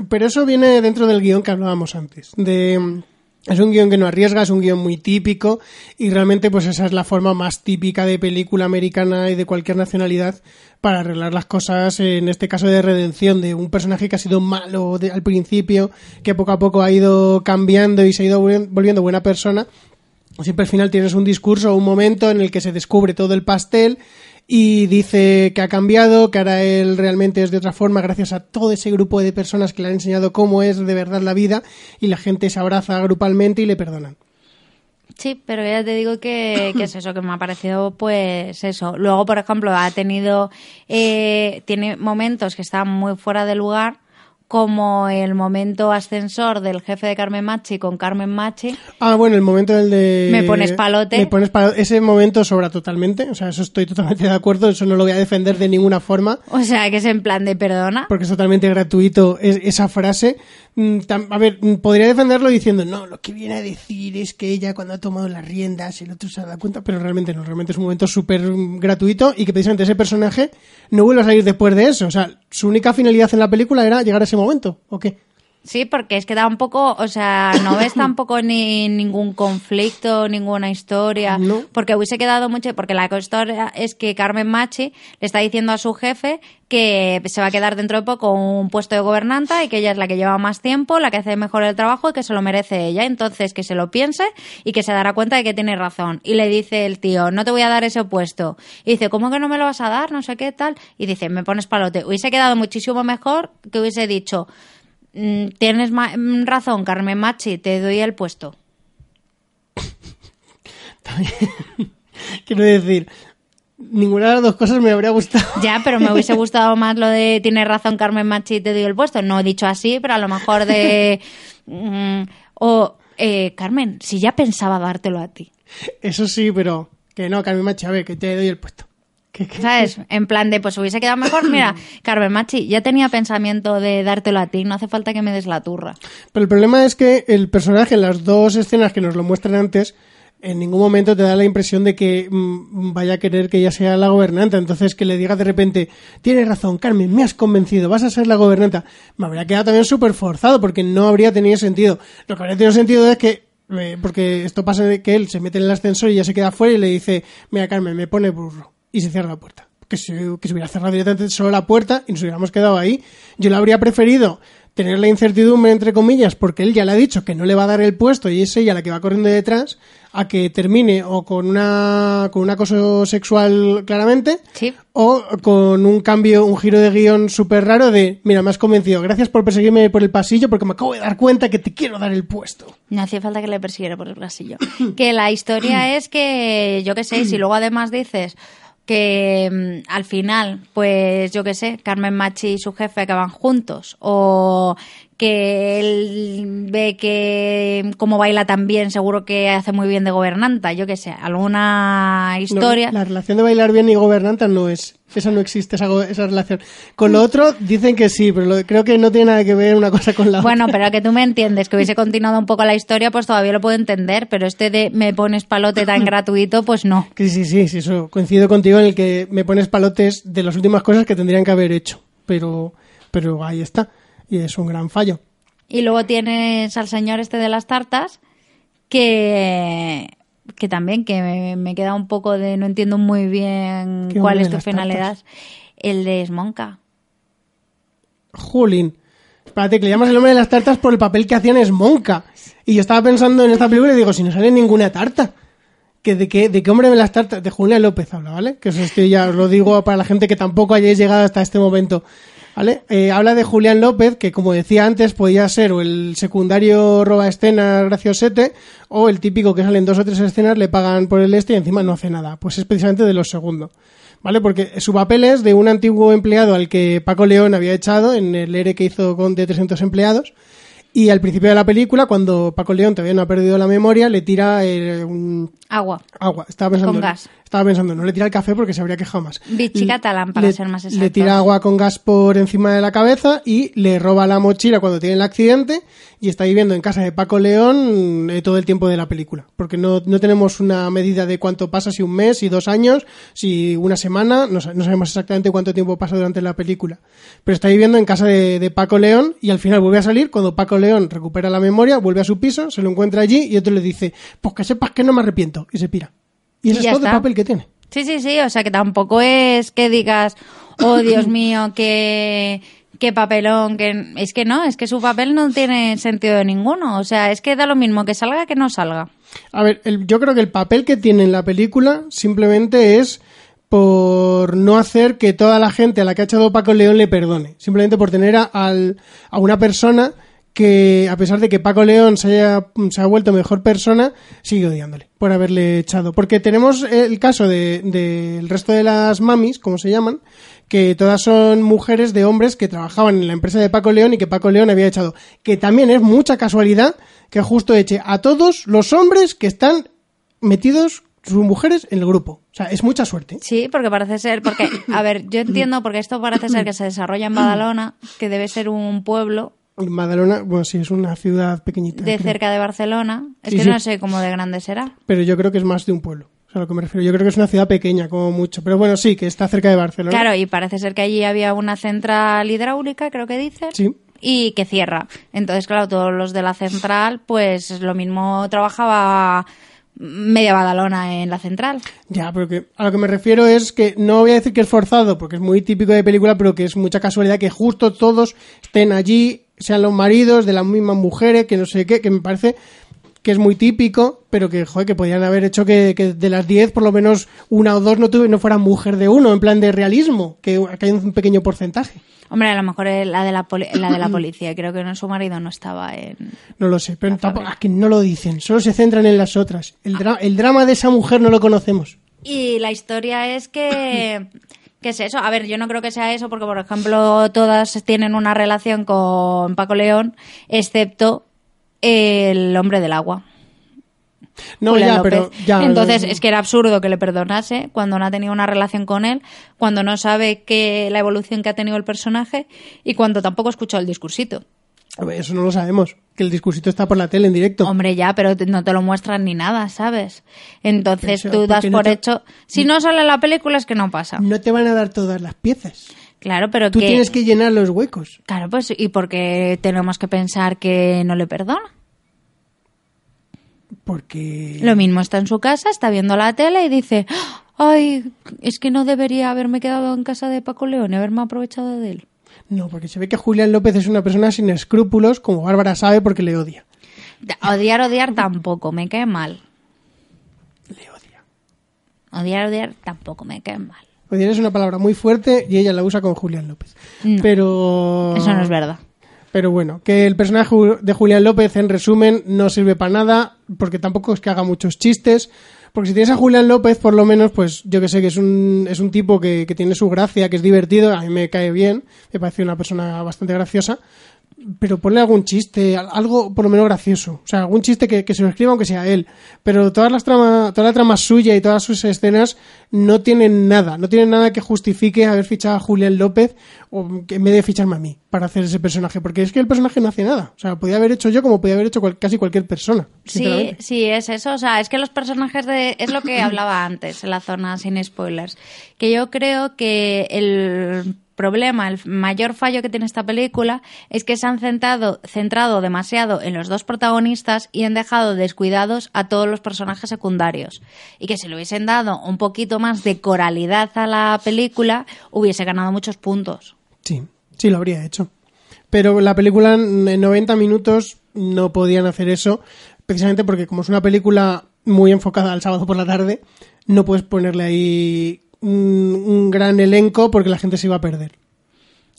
Pero eso viene dentro del guion que hablábamos antes. De, mm, es un guion que no arriesga, es un guion muy típico y realmente pues esa es la forma más típica de película americana y de cualquier nacionalidad para arreglar las cosas, en este caso de redención de un personaje que ha sido malo al principio, que poco a poco ha ido cambiando y se ha ido volvi- volviendo buena persona. Siempre al final tienes un discurso un momento en el que se descubre todo el pastel y dice que ha cambiado, que ahora él realmente es de otra forma gracias a todo ese grupo de personas que le han enseñado cómo es de verdad la vida y la gente se abraza grupalmente y le perdonan. Sí, pero ya te digo que, que es eso, que me ha parecido pues eso. Luego, por ejemplo, ha tenido, eh, tiene momentos que están muy fuera de lugar, como el momento ascensor del jefe de Carmen Machi con Carmen Machi. Ah, bueno, el momento del de... Me pones palote. Me pones palo- Ese momento sobra totalmente, o sea, eso estoy totalmente de acuerdo, eso no lo voy a defender de ninguna forma. O sea, que es en plan de perdona. porque es totalmente gratuito es- esa frase. Mm, A ver, mm, podría defenderlo diciendo, no, lo que viene a decir es que ella cuando ha tomado las riendas, el otro se ha dado cuenta, pero realmente no, realmente es un momento súper mm, gratuito y que precisamente ese personaje no vuelve a salir después de eso. O sea, su única finalidad en la película era llegar a ese momento, ¿o qué? Sí, porque es que da un poco, o sea, no ves tampoco ni ningún conflicto, ninguna historia, porque hubiese quedado mucho, porque la historia es que Carmen Machi le está diciendo a su jefe que se va a quedar dentro de poco un puesto de gobernanta y que ella es la que lleva más tiempo, la que hace mejor el trabajo y que se lo merece ella. Entonces, que se lo piense y que se dará cuenta de que tiene razón. Y le dice el tío, no te voy a dar ese puesto. Y dice, ¿cómo que no me lo vas a dar? No sé qué tal. Y dice, me pones palote. Hubiese quedado muchísimo mejor que hubiese dicho, "Mm, tienes ma- mm, razón, Carmen Machi, te doy el puesto. Quiero decir, ninguna de las dos cosas me habría gustado. Ya, pero me hubiese gustado más lo de tienes razón, Carmen Machi, te doy el puesto. No he dicho así, pero a lo mejor de... mm, o, eh, Carmen, si ya pensaba dártelo a ti. Eso sí, pero que no, Carmen Machi, a ver, que te doy el puesto. ¿Sabes? En plan de, pues hubiese quedado mejor. Mira, Carmen Machi, ya tenía pensamiento de dártelo a ti, no hace falta que me des la turra. Pero el problema es que el personaje en las dos escenas que nos lo muestran antes en ningún momento te da la impresión de que mm, vaya a querer que ella sea la gobernanta. Entonces, que le diga de repente, tienes razón, Carmen, me has convencido, vas a ser la gobernanta. Me habría quedado también súper forzado porque no habría tenido sentido. Lo que habría tenido sentido es que, eh, porque esto pasa de que él se mete en el ascensor y ya se queda fuera y le dice, mira, Carmen, me pone burro. Y se cierra la puerta. Que se, que se hubiera cerrado directamente solo la puerta y nos hubiéramos quedado ahí. Yo le habría preferido tener la incertidumbre, entre comillas, porque él ya le ha dicho que no le va a dar el puesto y es ella la que va corriendo detrás, a que termine o con una con un acoso sexual claramente Sí. o con un cambio, un giro de guion súper raro de, mira, me has convencido, gracias por perseguirme por el pasillo porque me acabo de dar cuenta que te quiero dar el puesto. No hacía falta que le persiguiera por el pasillo. que la historia es que, yo qué sé, si luego además dices que mm, al final, pues yo qué sé, Carmen Machi y su jefe acaban juntos, o que él ve que como baila tan bien, seguro que hace muy bien de gobernanta, yo qué sé, alguna No, historia. la relación de bailar bien y gobernanta no es. Esa no existe, esa, esa relación. Con lo otro dicen que sí, pero lo- creo que no tiene nada que ver una cosa con la Bueno, otra. pero que tú me entiendes, que hubiese continuado un poco la historia, pues todavía lo puedo entender, pero este de me pones palote tan gratuito, pues no. Que sí, sí, sí, eso. Coincido contigo en el que me pones palotes de las últimas cosas que tendrían que haber hecho. Pero, pero ahí está. Y es un gran fallo. Y luego tienes al señor este de las tartas, que, que también que me, me queda un poco de no entiendo muy bien ¿Qué cuál es tu finalidad. El de Smonka. Julín. Espérate, que le llamas el nombre de las tartas por el papel que hacían es Monca. Y yo estaba pensando en esta película y digo, si no sale ninguna tarta. que de, qué, ¿De qué hombre de las tartas? De Julián López habla, ¿vale? Que eso estoy ya os lo digo para la gente que tampoco hayáis llegado hasta este momento. ¿Vale? Eh, habla de Julián López, que como decía antes, podía ser o el secundario roba escenas graciosete, o el típico que sale en dos o tres escenas, le pagan por el este y encima no hace nada. Pues es precisamente de los segundos. ¿Vale? Porque su papel es de un antiguo empleado al que Paco León había echado en el ERE que hizo con de 300 empleados. Y al principio de la película, cuando Paco León todavía no ha perdido la memoria, le tira eh, un Agua. agua. Estaba pensando, Con gas. Estaba pensando, no le tira el café porque se habría quejado más. Vichy Le- catalán, para le- ser más Le exactos. tira agua con gas por encima de la cabeza y le roba la mochila cuando tiene el accidente y está viviendo en casa de Paco León eh, todo el tiempo de la película. Porque no, no tenemos una medida de cuánto pasa, si un mes, si dos años, si una semana, no, sa- no sabemos exactamente cuánto tiempo pasa durante la película. Pero está viviendo en casa de, de Paco León y al final vuelve a salir cuando Paco León recupera la memoria, vuelve a su piso, se lo encuentra allí y otro le dice, pues que sepas que no me arrepiento y se pira. Y ese Y es todo está. el papel que tiene. Sí, sí, sí, o sea que tampoco es que digas, oh Dios mío, qué, qué papelón, que es que no, es que su papel no tiene sentido de ninguno, o sea, es que da lo mismo que salga que no salga. A ver, el- yo creo que el papel que tiene en la película simplemente es por no hacer que toda la gente a la que ha echado Paco León le perdone. Simplemente por tener a, al- a una persona que, a pesar de que Paco León se, haya, se ha vuelto mejor persona, sigue odiándole por haberle echado. Porque tenemos el caso del de, resto de las mamis, como se llaman, que todas son mujeres de hombres que trabajaban en la empresa de Paco León y que Paco León había echado. Que también es mucha casualidad que justo eche a todos los hombres que están metidos sus mujeres en el grupo. O sea, es mucha suerte. Sí, porque parece ser, porque, a ver, yo entiendo, porque esto parece ser que se desarrolla en Badalona, que debe ser un pueblo Madalona, bueno, sí, es una ciudad pequeñita. de creo. cerca de Barcelona, es Sí, que sí. no sé cómo de grande será. Pero yo creo que es más de un pueblo. O sea, a lo que me refiero. Yo creo que es una ciudad pequeña, como mucho. Pero bueno, sí, que está cerca de Barcelona. Claro, y parece ser que allí había una central hidráulica, creo que dicen. Sí. Y que cierra. Entonces, claro, todos los de la central, pues lo mismo trabajaba media Badalona en la central. Ya, pero que a lo que me refiero es que no voy a decir que es forzado, porque es muy típico de película, pero que es mucha casualidad que justo todos estén allí, sean los maridos de las mismas mujeres, que no sé qué, que me parece que es muy típico, pero que, joder, que podían haber hecho que, que de las 10 por lo menos una o dos no, tuve, no fueran mujer de uno, en plan de realismo, que, que hay un pequeño porcentaje. Hombre, a lo mejor es la de la, poli- la de la policía. Creo que no, su marido no estaba en... No lo sé, pero tampoco, es que no lo dicen, solo se centran en las otras. El, dra- el drama de esa mujer no lo conocemos. Y la historia es que... ¿Qué es eso? A ver, yo no creo que sea eso porque, por ejemplo, todas tienen una relación con Paco León, excepto el hombre del agua. No, ya, López. pero ya. Entonces, es que era absurdo que le perdonase cuando no ha tenido una relación con él, cuando no sabe que la evolución que ha tenido el personaje y cuando tampoco ha escuchado el discursito. Eso no lo sabemos, que el discursito está por la tele en directo. Hombre, ya, pero no te lo muestran ni nada, ¿sabes? Entonces Pero, tú ¿por das no por te- hecho... Si no sale la película es que no pasa. No te van a dar todas las piezas. Claro, pero Tú que... tienes que llenar los huecos. Claro, pues y porque tenemos que pensar que no le perdona. Porque... Lo mismo está en su casa, está viendo la tele y dice, ay, es que no debería haberme quedado en casa de Paco León y haberme aprovechado de él. No, porque se ve que Julián López es una persona sin escrúpulos, como Bárbara sabe porque le odia. Odiar, odiar tampoco, me cae mal. Le odia. Odiar, odiar tampoco me cae mal. Odiar es una palabra muy fuerte y ella la usa con Julián López. No, Pero... Eso no es verdad. Pero bueno, que el personaje de Julián López, en resumen, no sirve para nada, porque tampoco es que haga muchos chistes. Porque si tienes a Julián López, por lo menos, pues yo que sé que es un, es un tipo que, que tiene su gracia, que es divertido, a mí me cae bien, me parece una persona bastante graciosa. Pero ponle algún chiste, al- algo por lo menos gracioso. O sea, algún chiste que, que se lo escriba aunque sea él. Pero todas las tramas, toda la trama suya y todas sus escenas no tienen nada. No tienen nada que justifique haber fichado a Julián López o que en vez de ficharme a mí para hacer ese personaje. Porque es que el personaje no hace nada. O sea, podía haber hecho yo como podía haber hecho cual- casi cualquier persona. Sí, sí, es eso. O sea, es que los personajes de. Es lo que hablaba antes en la zona sin spoilers. Que yo creo que el problema, el mayor fallo que tiene esta película es que se han centrado, centrado demasiado en los dos protagonistas y han dejado descuidados a todos los personajes secundarios. Y que si le hubiesen dado un poquito más de coralidad a la película, hubiese ganado muchos puntos. Sí, sí lo habría hecho. Pero la película en 90 minutos no podían hacer eso, precisamente porque como es una película muy enfocada al sábado por la tarde, no puedes ponerle ahí un, un gran elenco porque la gente se iba a perder.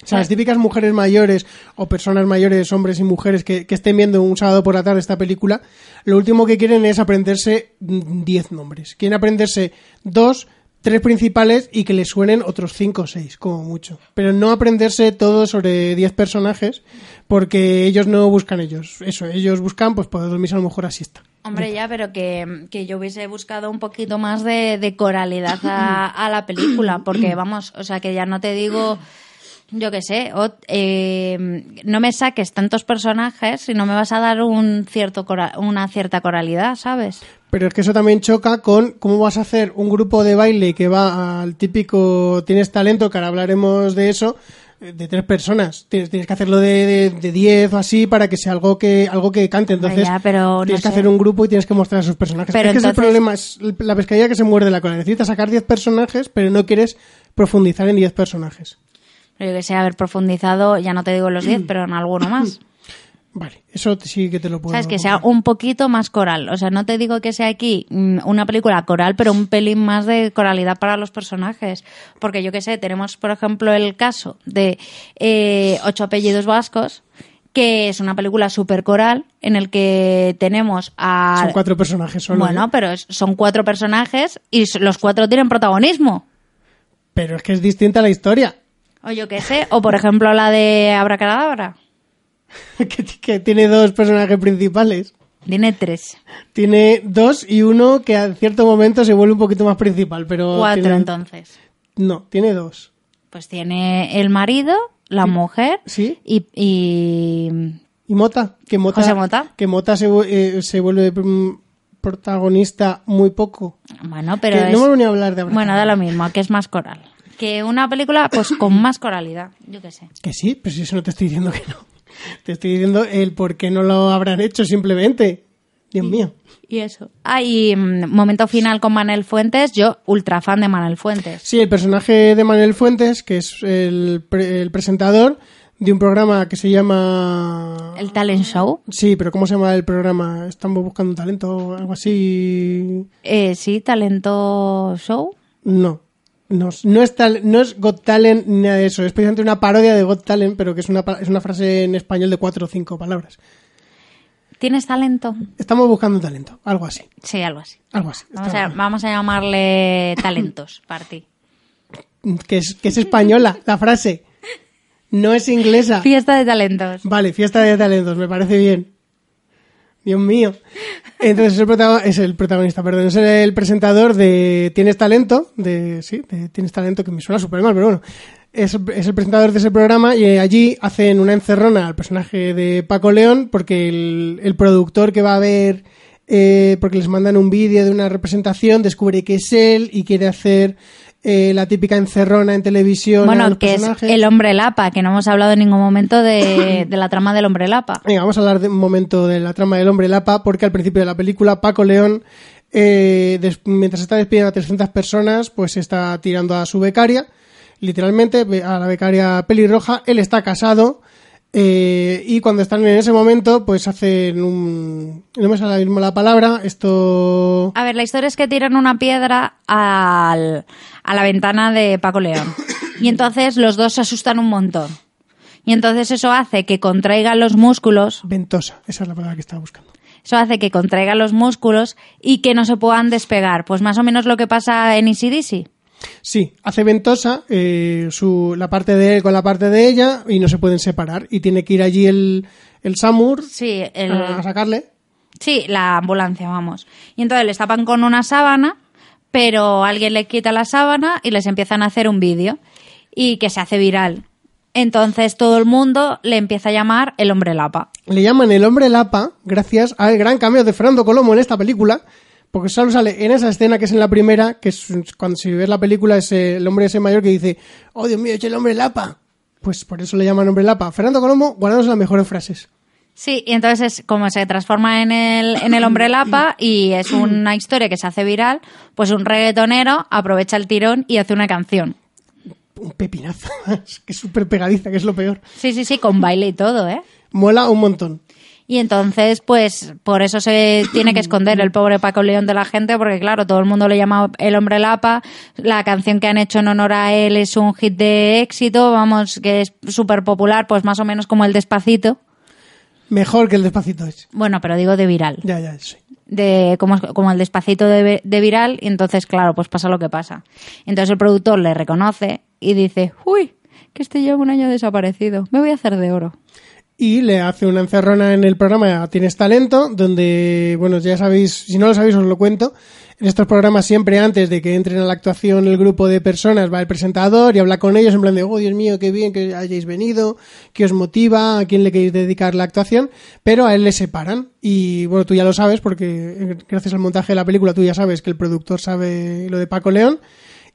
O sea, las típicas mujeres mayores o personas mayores, hombres y mujeres que, que estén viendo un sábado por la tarde esta película, lo último que quieren es aprenderse mm, 10 nombres. Quieren aprenderse dos, tres principales y que les suenen otros cinco o seis, como mucho. Pero no aprenderse todo sobre 10 personajes porque ellos no buscan ellos. Eso, ellos buscan pues poder dormirse a lo mejor así está. Hombre, ya, pero que, que yo hubiese buscado un poquito más de, de coralidad a, a la película, porque vamos, o sea, que ya no te digo, yo qué sé, o- eh, no me saques tantos personajes si no me vas a dar un cierto cora- una cierta coralidad, ¿sabes? Pero es que eso también choca con cómo vas a hacer un grupo de baile que va al típico tienes talento, que ahora hablaremos de eso, eh, de tres personas. Tienes, tienes que hacerlo de, de, de diez o así para que sea algo que algo que cante. Entonces Ya, pero no tienes que hacer un grupo y tienes que mostrar a sus personajes. Pero es que es el problema, es la pescadilla que se muerde la cola. Necesitas sacar diez personajes, pero no quieres profundizar en diez personajes. Pero yo que sé, haber profundizado, ya no te digo los 10, pero en alguno más. Vale, eso sí que te lo puedo ¿Sabes? Que sea un poquito más coral. O sea, no te digo que sea aquí mm, una película coral, pero un pelín más de coralidad para los personajes. Porque yo que sé, tenemos, por ejemplo, el caso de eh, Ocho apellidos vascos, que es una película súper coral, en el que tenemos a... Son cuatro personajes solo. Bueno, ¿eh? pero es- son cuatro personajes y los cuatro tienen protagonismo. Pero es que es distinta la historia. O yo qué sé, o por ejemplo la de Abracadabra. que, que tiene dos personajes principales. Tiene tres. Tiene dos y uno que a cierto momento se vuelve un poquito más principal, pero... Cuatro tiene- entonces. No, tiene dos. Pues tiene el marido, la mujer Sí. y, y ¿Y Mota? Que Mota José Mota. Que Mota se, eh, se vuelve mm, protagonista muy poco. bueno, pero Que es- no hemos venido a hablar de Abraham. bueno, da lo mismo, que es más coral. Que una película pues con más coralidad, yo qué sé. Que sí, pero si eso no te estoy diciendo que no. Te estoy diciendo el por qué no lo habrán hecho simplemente. Dios mío. Y eso. Ah, y mm, momento final con Manel Fuentes, yo ultra fan de Manel Fuentes. Sí, el personaje de Manuel Fuentes, que es el, pre- el presentador de un programa que se llama... El talent show. Sí, pero ¿cómo se llama el programa? Estamos buscando un talento o algo así. Eh, sí, talento show. No. No, no, es tal- no es Got Talent ni nada de eso. Es precisamente una parodia de Got Talent, pero que es una, es una frase en español de cuatro o cinco palabras. ¿Tienes talento? Estamos buscando talento, algo así. Sí, algo así. Algo así. Vamos a, vamos a llamarle talentos, para ti. Que es, que es española la frase. No es inglesa. Fiesta de talentos. Vale, fiesta de talentos, me parece bien. Dios mío. Entonces es el, es el protagonista, perdón, es el presentador de Tienes Talento, de sí, de Tienes Talento, que me suena súper mal, pero bueno. es, el presentador de ese programa y allí hacen una encerrona al personaje de Paco León porque el, el productor que va a ver, eh, porque les mandan un vídeo de una representación, descubre que es él y quiere hacer eh, la típica encerrona en televisión. a Bueno, los que es el hombre lapa, que no hemos hablado en ningún momento de, de la trama del hombre lapa. Venga, vamos a hablar de un momento de la trama del hombre lapa, porque al principio de la película Paco León, eh, des- mientras está despidiendo a 300 personas, pues está tirando a su becaria, literalmente a la becaria pelirroja. Él está casado eh, y cuando están en ese momento, pues hacen un... No me sale ahora mismo la palabra, esto... A ver, la historia es que tiran una piedra al- a la ventana de Paco León. Y entonces los dos se asustan un montón. Y entonces eso hace que contraigan los músculos. Ventosa, esa es la palabra que estaba buscando. Eso hace que contraigan los músculos y que no se puedan despegar. Pues más o menos lo que pasa en Easy Dizzy. Sí, hace ventosa eh, su, la parte de él con la parte de ella y no se pueden separar. Y tiene que ir allí el, el Samur Sí, el- a sacarle. Sí, la ambulancia, vamos. Y entonces les tapan con una sábana, pero alguien le quita la sábana y les empiezan a hacer un vídeo y que se hace viral. Entonces todo el mundo le empieza a llamar el hombre lapa. Le llaman el hombre lapa gracias al gran cambio de Fernando Colomo en esta película, porque solo sale en esa escena que es en la primera, que es cuando si ves la película es eh, el hombre ese mayor que dice, oh Dios mío, es el hombre lapa. Pues por eso le llaman hombre lapa. Fernando Colomo guardándose las mejores frases. Sí, y entonces es como se transforma en el, en el hombre lapa y es una historia que se hace viral, pues un reggaetonero aprovecha el tirón y hace una canción. Un pepinazo, Es que es súper pegadiza, que es lo peor. Sí, sí, sí, con baile y todo, ¿eh? Mola un montón. Y entonces, pues, por eso se tiene que esconder el pobre Paco León de la gente, porque claro, todo el mundo le llama el hombre lapa. La canción que han hecho en honor a él es un hit de éxito, vamos, que es súper popular, pues más o menos como el despacito. Mejor que el despacito es. Bueno, pero digo de viral. Ya, ya, sí. De, como, como el despacito de, de viral, y entonces, claro, pues pasa lo que pasa. Entonces el productor le reconoce y dice, uy, que este lleva un año desaparecido, me voy a hacer de oro. y le hace una encerrona en el programa Tienes Talento, donde, bueno, ya sabéis, si no lo sabéis os lo cuento, en estos programas siempre antes de que entren a la actuación el grupo de personas va el presentador y habla con ellos en plan de, oh Dios mío, qué bien que hayáis venido, qué os motiva, a quién le queréis dedicar la actuación, pero a él le separan. Y bueno, tú ya lo sabes porque eh, gracias al montaje de la película tú ya sabes que el productor sabe lo de Paco León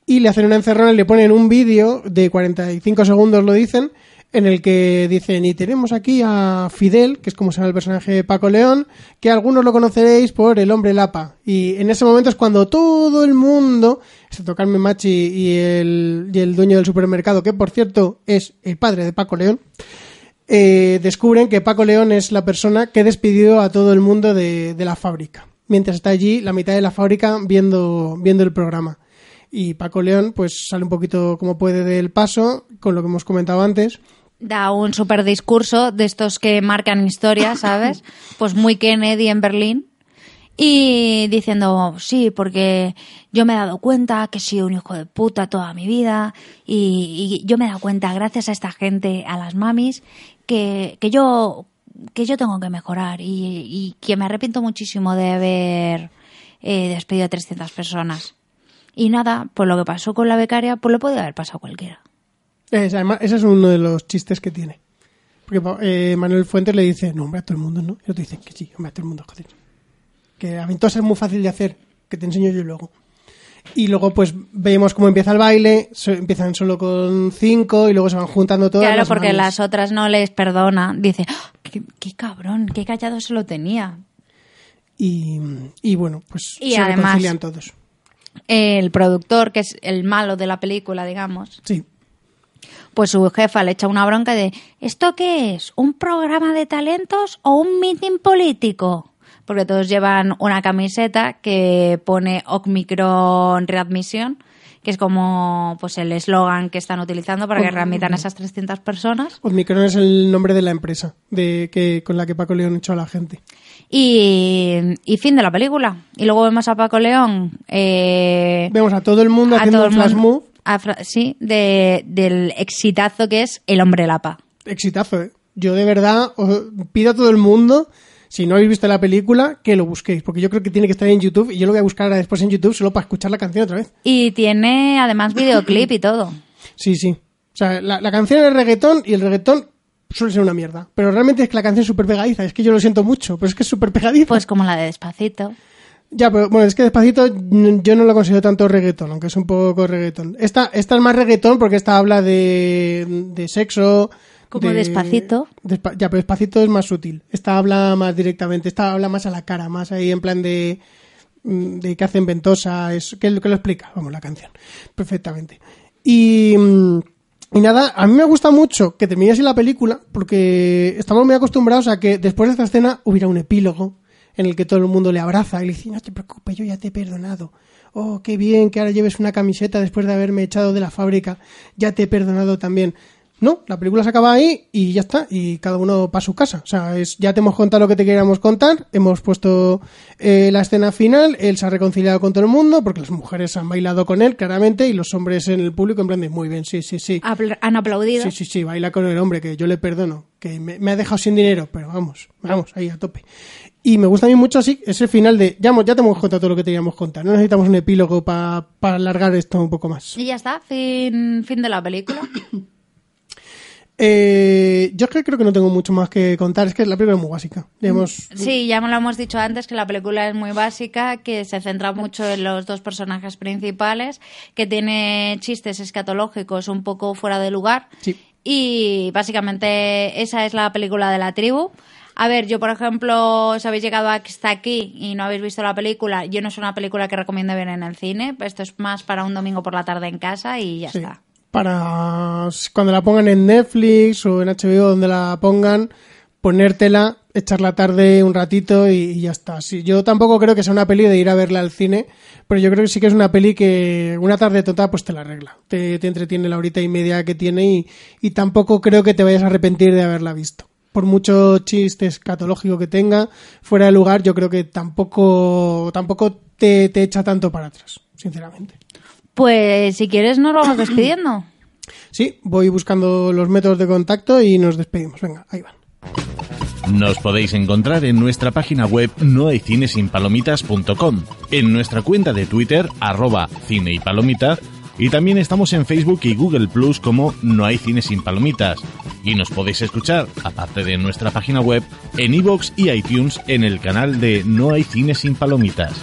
y le hacen una encerrona y le ponen un vídeo de 45 segundos, lo dicen, en el que dicen, y tenemos aquí a Fidel, que es como se llama el personaje de Paco León, que algunos lo conoceréis por el hombre Lapa. Y en ese momento es cuando todo el mundo, excepto Carmen Machi y el, y el dueño del supermercado, que por cierto es el padre de Paco León, eh, descubren que Paco León es la persona que despidió a todo el mundo de, de la fábrica. Mientras está allí, la mitad de la fábrica viendo, viendo el programa. Y Paco León, pues sale un poquito como puede del paso, con lo que hemos comentado antes. Da un super discurso de estos que marcan historia, ¿sabes? Pues muy Kennedy en Berlín. Y diciendo, sí, porque yo me he dado cuenta que he sido un hijo de puta toda mi vida y, y yo me he dado cuenta, gracias a esta gente, a las mamis, que, que yo que yo tengo que mejorar y, y que me arrepiento muchísimo de haber eh, despedido a 300 personas. Y nada, pues lo que pasó con la becaria, pues lo podía haber pasado cualquiera. Es, además, ese es uno de los chistes que tiene. Porque eh, Manuel Fuentes le dice, no, hombre, a todo el mundo, ¿no? Y otro dice que sí, hombre, a todo el mundo, joder. Que a ventosa es muy fácil de hacer, que te enseño yo luego. Y luego, pues, vemos cómo empieza el baile, so- empiezan solo con cinco y luego se van juntando todas Claro, las porque las otras no les perdona. Dice, "Ah, qué, qué cabrón, qué callado se lo tenía. Y, y bueno, pues Y se además- reconcilian todos. El productor, que es el malo de la película, digamos, Sí. Pues su jefa le echa una bronca de, ¿esto qué es? ¿Un programa de talentos o un meeting político? Porque todos llevan una camiseta que pone Omicron Readmisión, que es como pues el eslogan que están utilizando para que readmitan a esas 300 personas. Omicron es el nombre de la empresa de que con la que Paco León echó a la gente. Y, y fin de la película. Y luego vemos a Paco León. eh, Vemos a todo el mundo haciendo el flash mundo- move. Sí, de- del exitazo que es El Hombre Lapa. Exitazo, ¿eh? Yo de verdad os pido a todo el mundo, si no habéis visto la película, que lo busquéis, porque yo creo que tiene que estar en YouTube y yo lo voy a buscar ahora después en YouTube solo para escuchar la canción otra vez. Y tiene además videoclip y todo. Sí, sí. sea, la, la canción es reggaetón y el reggaetón suele ser una mierda. Pero realmente es que la canción es súper pegadiza. Es que yo lo siento mucho, pero es que es súper pegadiza. Pues como la de Despacito. Ya, pero bueno, es que despacito yo no lo considero tanto reggaetón, aunque es un poco reggaetón. Esta, esta es más reggaetón porque esta habla de, de sexo. Como de- Despacito. despa- ya, pero despacito es más sutil. Esta habla más directamente, esta habla más a la cara, más ahí en plan de, mm, de que hacen ventosa, es, que, lo- que lo explica, vamos, la canción, perfectamente. Y, mm, y nada, a mí me gusta mucho que termine así la película, porque estamos muy acostumbrados a que después de esta escena hubiera un epílogo en el que todo el mundo le abraza y le dice, no te preocupes, yo ya te he perdonado. Oh, qué bien que ahora lleves una camiseta después de haberme echado de la fábrica, ya te he perdonado también. No, la película se acaba ahí y ya está, y cada uno para su casa. O sea, es, ya te hemos contado lo que te queríamos contar, hemos puesto eh, la escena final, él se ha reconciliado con todo el mundo, porque las mujeres han bailado con él, claramente, y los hombres en el público en plan de, muy bien, sí, sí, sí. Han aplaudido. Sí, sí, sí, baila con el hombre, que yo le perdono, que me, me ha dejado sin dinero, pero vamos, vamos, ahí a tope. Y me gusta a mí mucho así ese final de, ya, ya te hemos contado todo lo que teníamos que contar, no necesitamos un epílogo para alargar esto un poco más. Y ya está, fin, fin de la película. Eh, yo es que creo que no tengo mucho más que contar, es que la película es muy básica. Ya hemos- Sí, ya me lo hemos dicho antes que la película es muy básica, que se centra mucho en los dos personajes principales, que tiene chistes escatológicos un poco fuera de lugar. Y básicamente esa es la película de la tribu. A ver, yo por ejemplo, si habéis llegado hasta aquí y no habéis visto la película, yo no es una película que recomiendo ver en el cine. Esto es más para un domingo por la tarde en casa y ya Sí. está. para cuando la pongan en Netflix o en HBO donde la pongan ponértela echar la tarde un ratito y, y ya está sí, yo tampoco creo que sea una peli de ir a verla al cine pero yo creo que sí que es una peli que una tarde total pues te la arregla te, te entretiene la horita y media que tiene y, y tampoco creo que te vayas a arrepentir de haberla visto por mucho chiste escatológico que tenga fuera de lugar yo creo que tampoco tampoco te, te echa tanto para atrás sinceramente Pues si quieres nos vamos despidiendo. Sí, voy buscando los métodos de contacto y nos despedimos. Venga, ahí van. Nos podéis encontrar en nuestra página web nohaycinesinpalomitas.com, en nuestra cuenta de Twitter, arroba cine y palomitas, y también estamos en Facebook y Google Plus como No hay cine sin palomitas. Y nos podéis escuchar, aparte de nuestra página web, en iVoox y iTunes en el canal de No hay cine sin palomitas.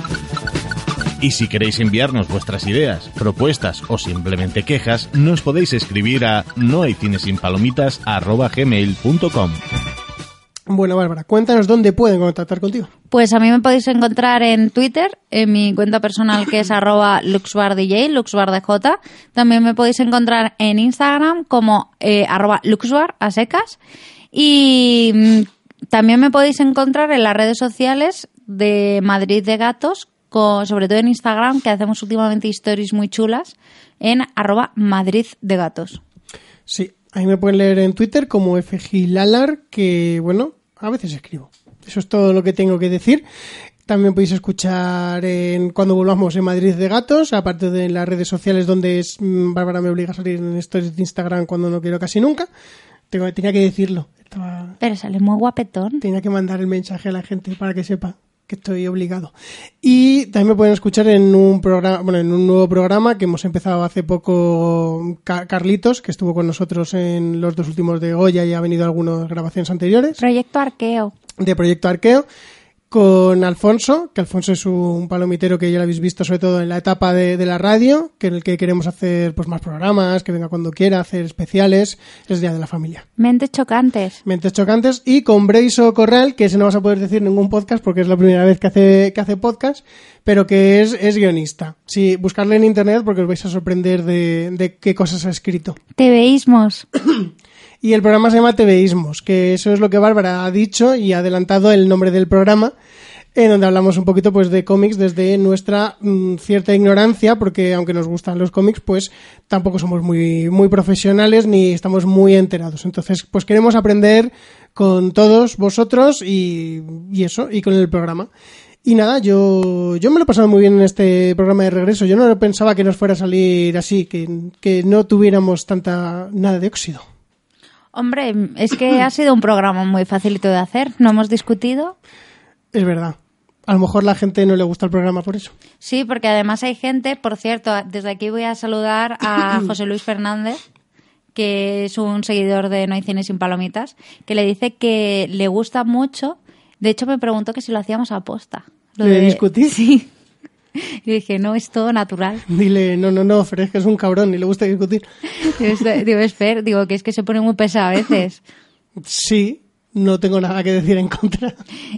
Y si queréis enviarnos vuestras ideas, propuestas o simplemente quejas, nos podéis escribir a nohaycinesinpalomitas.gmail.com Bueno, Bárbara, cuéntanos dónde pueden contactar contigo. Pues a mí me podéis encontrar en Twitter, en mi cuenta personal que es arroba luxbardj, luxbardj. También me podéis encontrar en Instagram como eh, arroba luxbar a secas. Y mm, también me podéis encontrar en las redes sociales de Madrid de Gatos, con, sobre todo en Instagram, que hacemos últimamente stories muy chulas, en arroba Madrid de Gatos. Sí, ahí me pueden leer en Twitter como FGLalar, que bueno, a veces escribo. Eso es todo lo que tengo que decir. También podéis escuchar en cuando volvamos en Madrid de Gatos, aparte de las redes sociales donde es mm, Bárbara me obliga a salir en stories de Instagram cuando no quiero casi nunca. Tengo, tenía que decirlo. Estaba- Pero sale muy guapetón. Tenía que mandar el mensaje a la gente para que sepa que estoy obligado. Y también me pueden escuchar en un programa, bueno, en un nuevo programa que hemos empezado hace poco Ca- Carlitos, que estuvo con nosotros en los dos últimos de Goya y ha venido a algunas grabaciones anteriores Proyecto Arqueo. de Proyecto Arqueo con Alfonso, que Alfonso es un palomitero que ya lo habéis visto sobre todo en la etapa de, de la radio, que en el que queremos hacer pues más programas, que venga cuando quiera, hacer especiales, es Día de la Familia. Mentes chocantes. Mentes chocantes y con Breiso Corral, que ese no vas a poder decir ningún podcast porque es la primera vez que hace, que hace podcast, pero que es, es guionista. Sí, buscarle en internet porque os vais a sorprender de, de qué cosas ha escrito. Te veísmos. Y el programa se llama TVismos, que eso es lo que Bárbara ha dicho y ha adelantado el nombre del programa, en donde hablamos un poquito pues de cómics desde nuestra mm, cierta ignorancia, porque aunque nos gustan los cómics, pues tampoco somos muy, muy profesionales ni estamos muy enterados. Entonces, pues queremos aprender con todos vosotros y, y eso, y con el programa. Y nada, yo, yo me lo he pasado muy bien en este programa de regreso. Yo no pensaba que nos fuera a salir así, que, que no tuviéramos tanta, nada de óxido. Hombre, es que ha sido un programa muy facilito de hacer. No hemos discutido. Es verdad. A lo mejor la gente no le gusta el programa por eso. Sí, porque además hay gente, por cierto, desde aquí voy a saludar a José Luis Fernández, que es un seguidor de No hay cine sin palomitas, que le dice que le gusta mucho. De hecho, me preguntó que si lo hacíamos a posta. Lo ¿De discutir? Sí. Y dije, no, es todo natural. Dile, no, no, no, Fer, es que es un cabrón y le gusta discutir. Digo, "Es- Digo, es Fer, digo, que es que se pone muy pesado a veces. Sí, no tengo nada que decir en contra.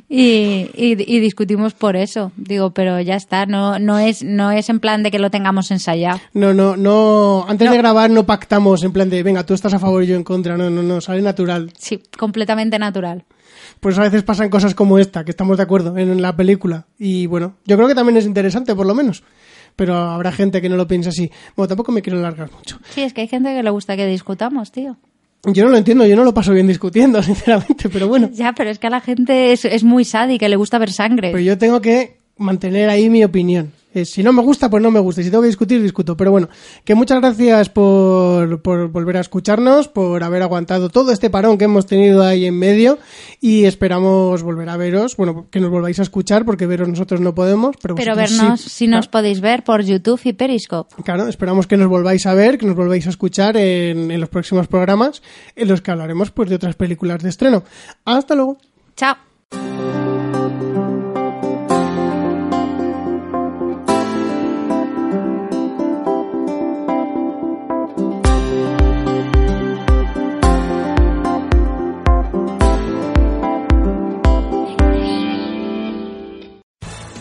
Y, y, y discutimos por eso. Digo, pero ya está, no, no, es, no es en plan de que lo tengamos ensayado. No, no, no. Antes de grabar no pactamos en plan de, venga, tú estás a favor y yo en contra. No, no, no, sale natural. Sí, completamente natural. Pues a veces pasan cosas como esta, que estamos de acuerdo en la película. Y bueno, yo creo que también es interesante, por lo menos. Pero habrá gente que no lo piensa así. Bueno, tampoco me quiero largar mucho. Sí, es que hay gente que le gusta que discutamos, tío. Yo no lo entiendo, yo no lo paso bien discutiendo, sinceramente, pero bueno. Ya, pero es que a la gente es, es muy sádica, le gusta ver sangre. Pero yo tengo que mantener ahí mi opinión. Eh, si no me gusta, pues no me gusta. Y si tengo que discutir, discuto. Pero bueno, que muchas gracias por, por volver a escucharnos, por haber aguantado todo este parón que hemos tenido ahí en medio. Y esperamos volver a veros. Bueno, que nos volváis a escuchar, porque veros nosotros no podemos. Pero, vernos, sí. si nos podéis ver por YouTube y Periscope. Claro, esperamos que nos volváis a ver, que nos volváis a escuchar en, en los próximos programas, en los que hablaremos pues de otras películas de estreno. Hasta luego. Chao.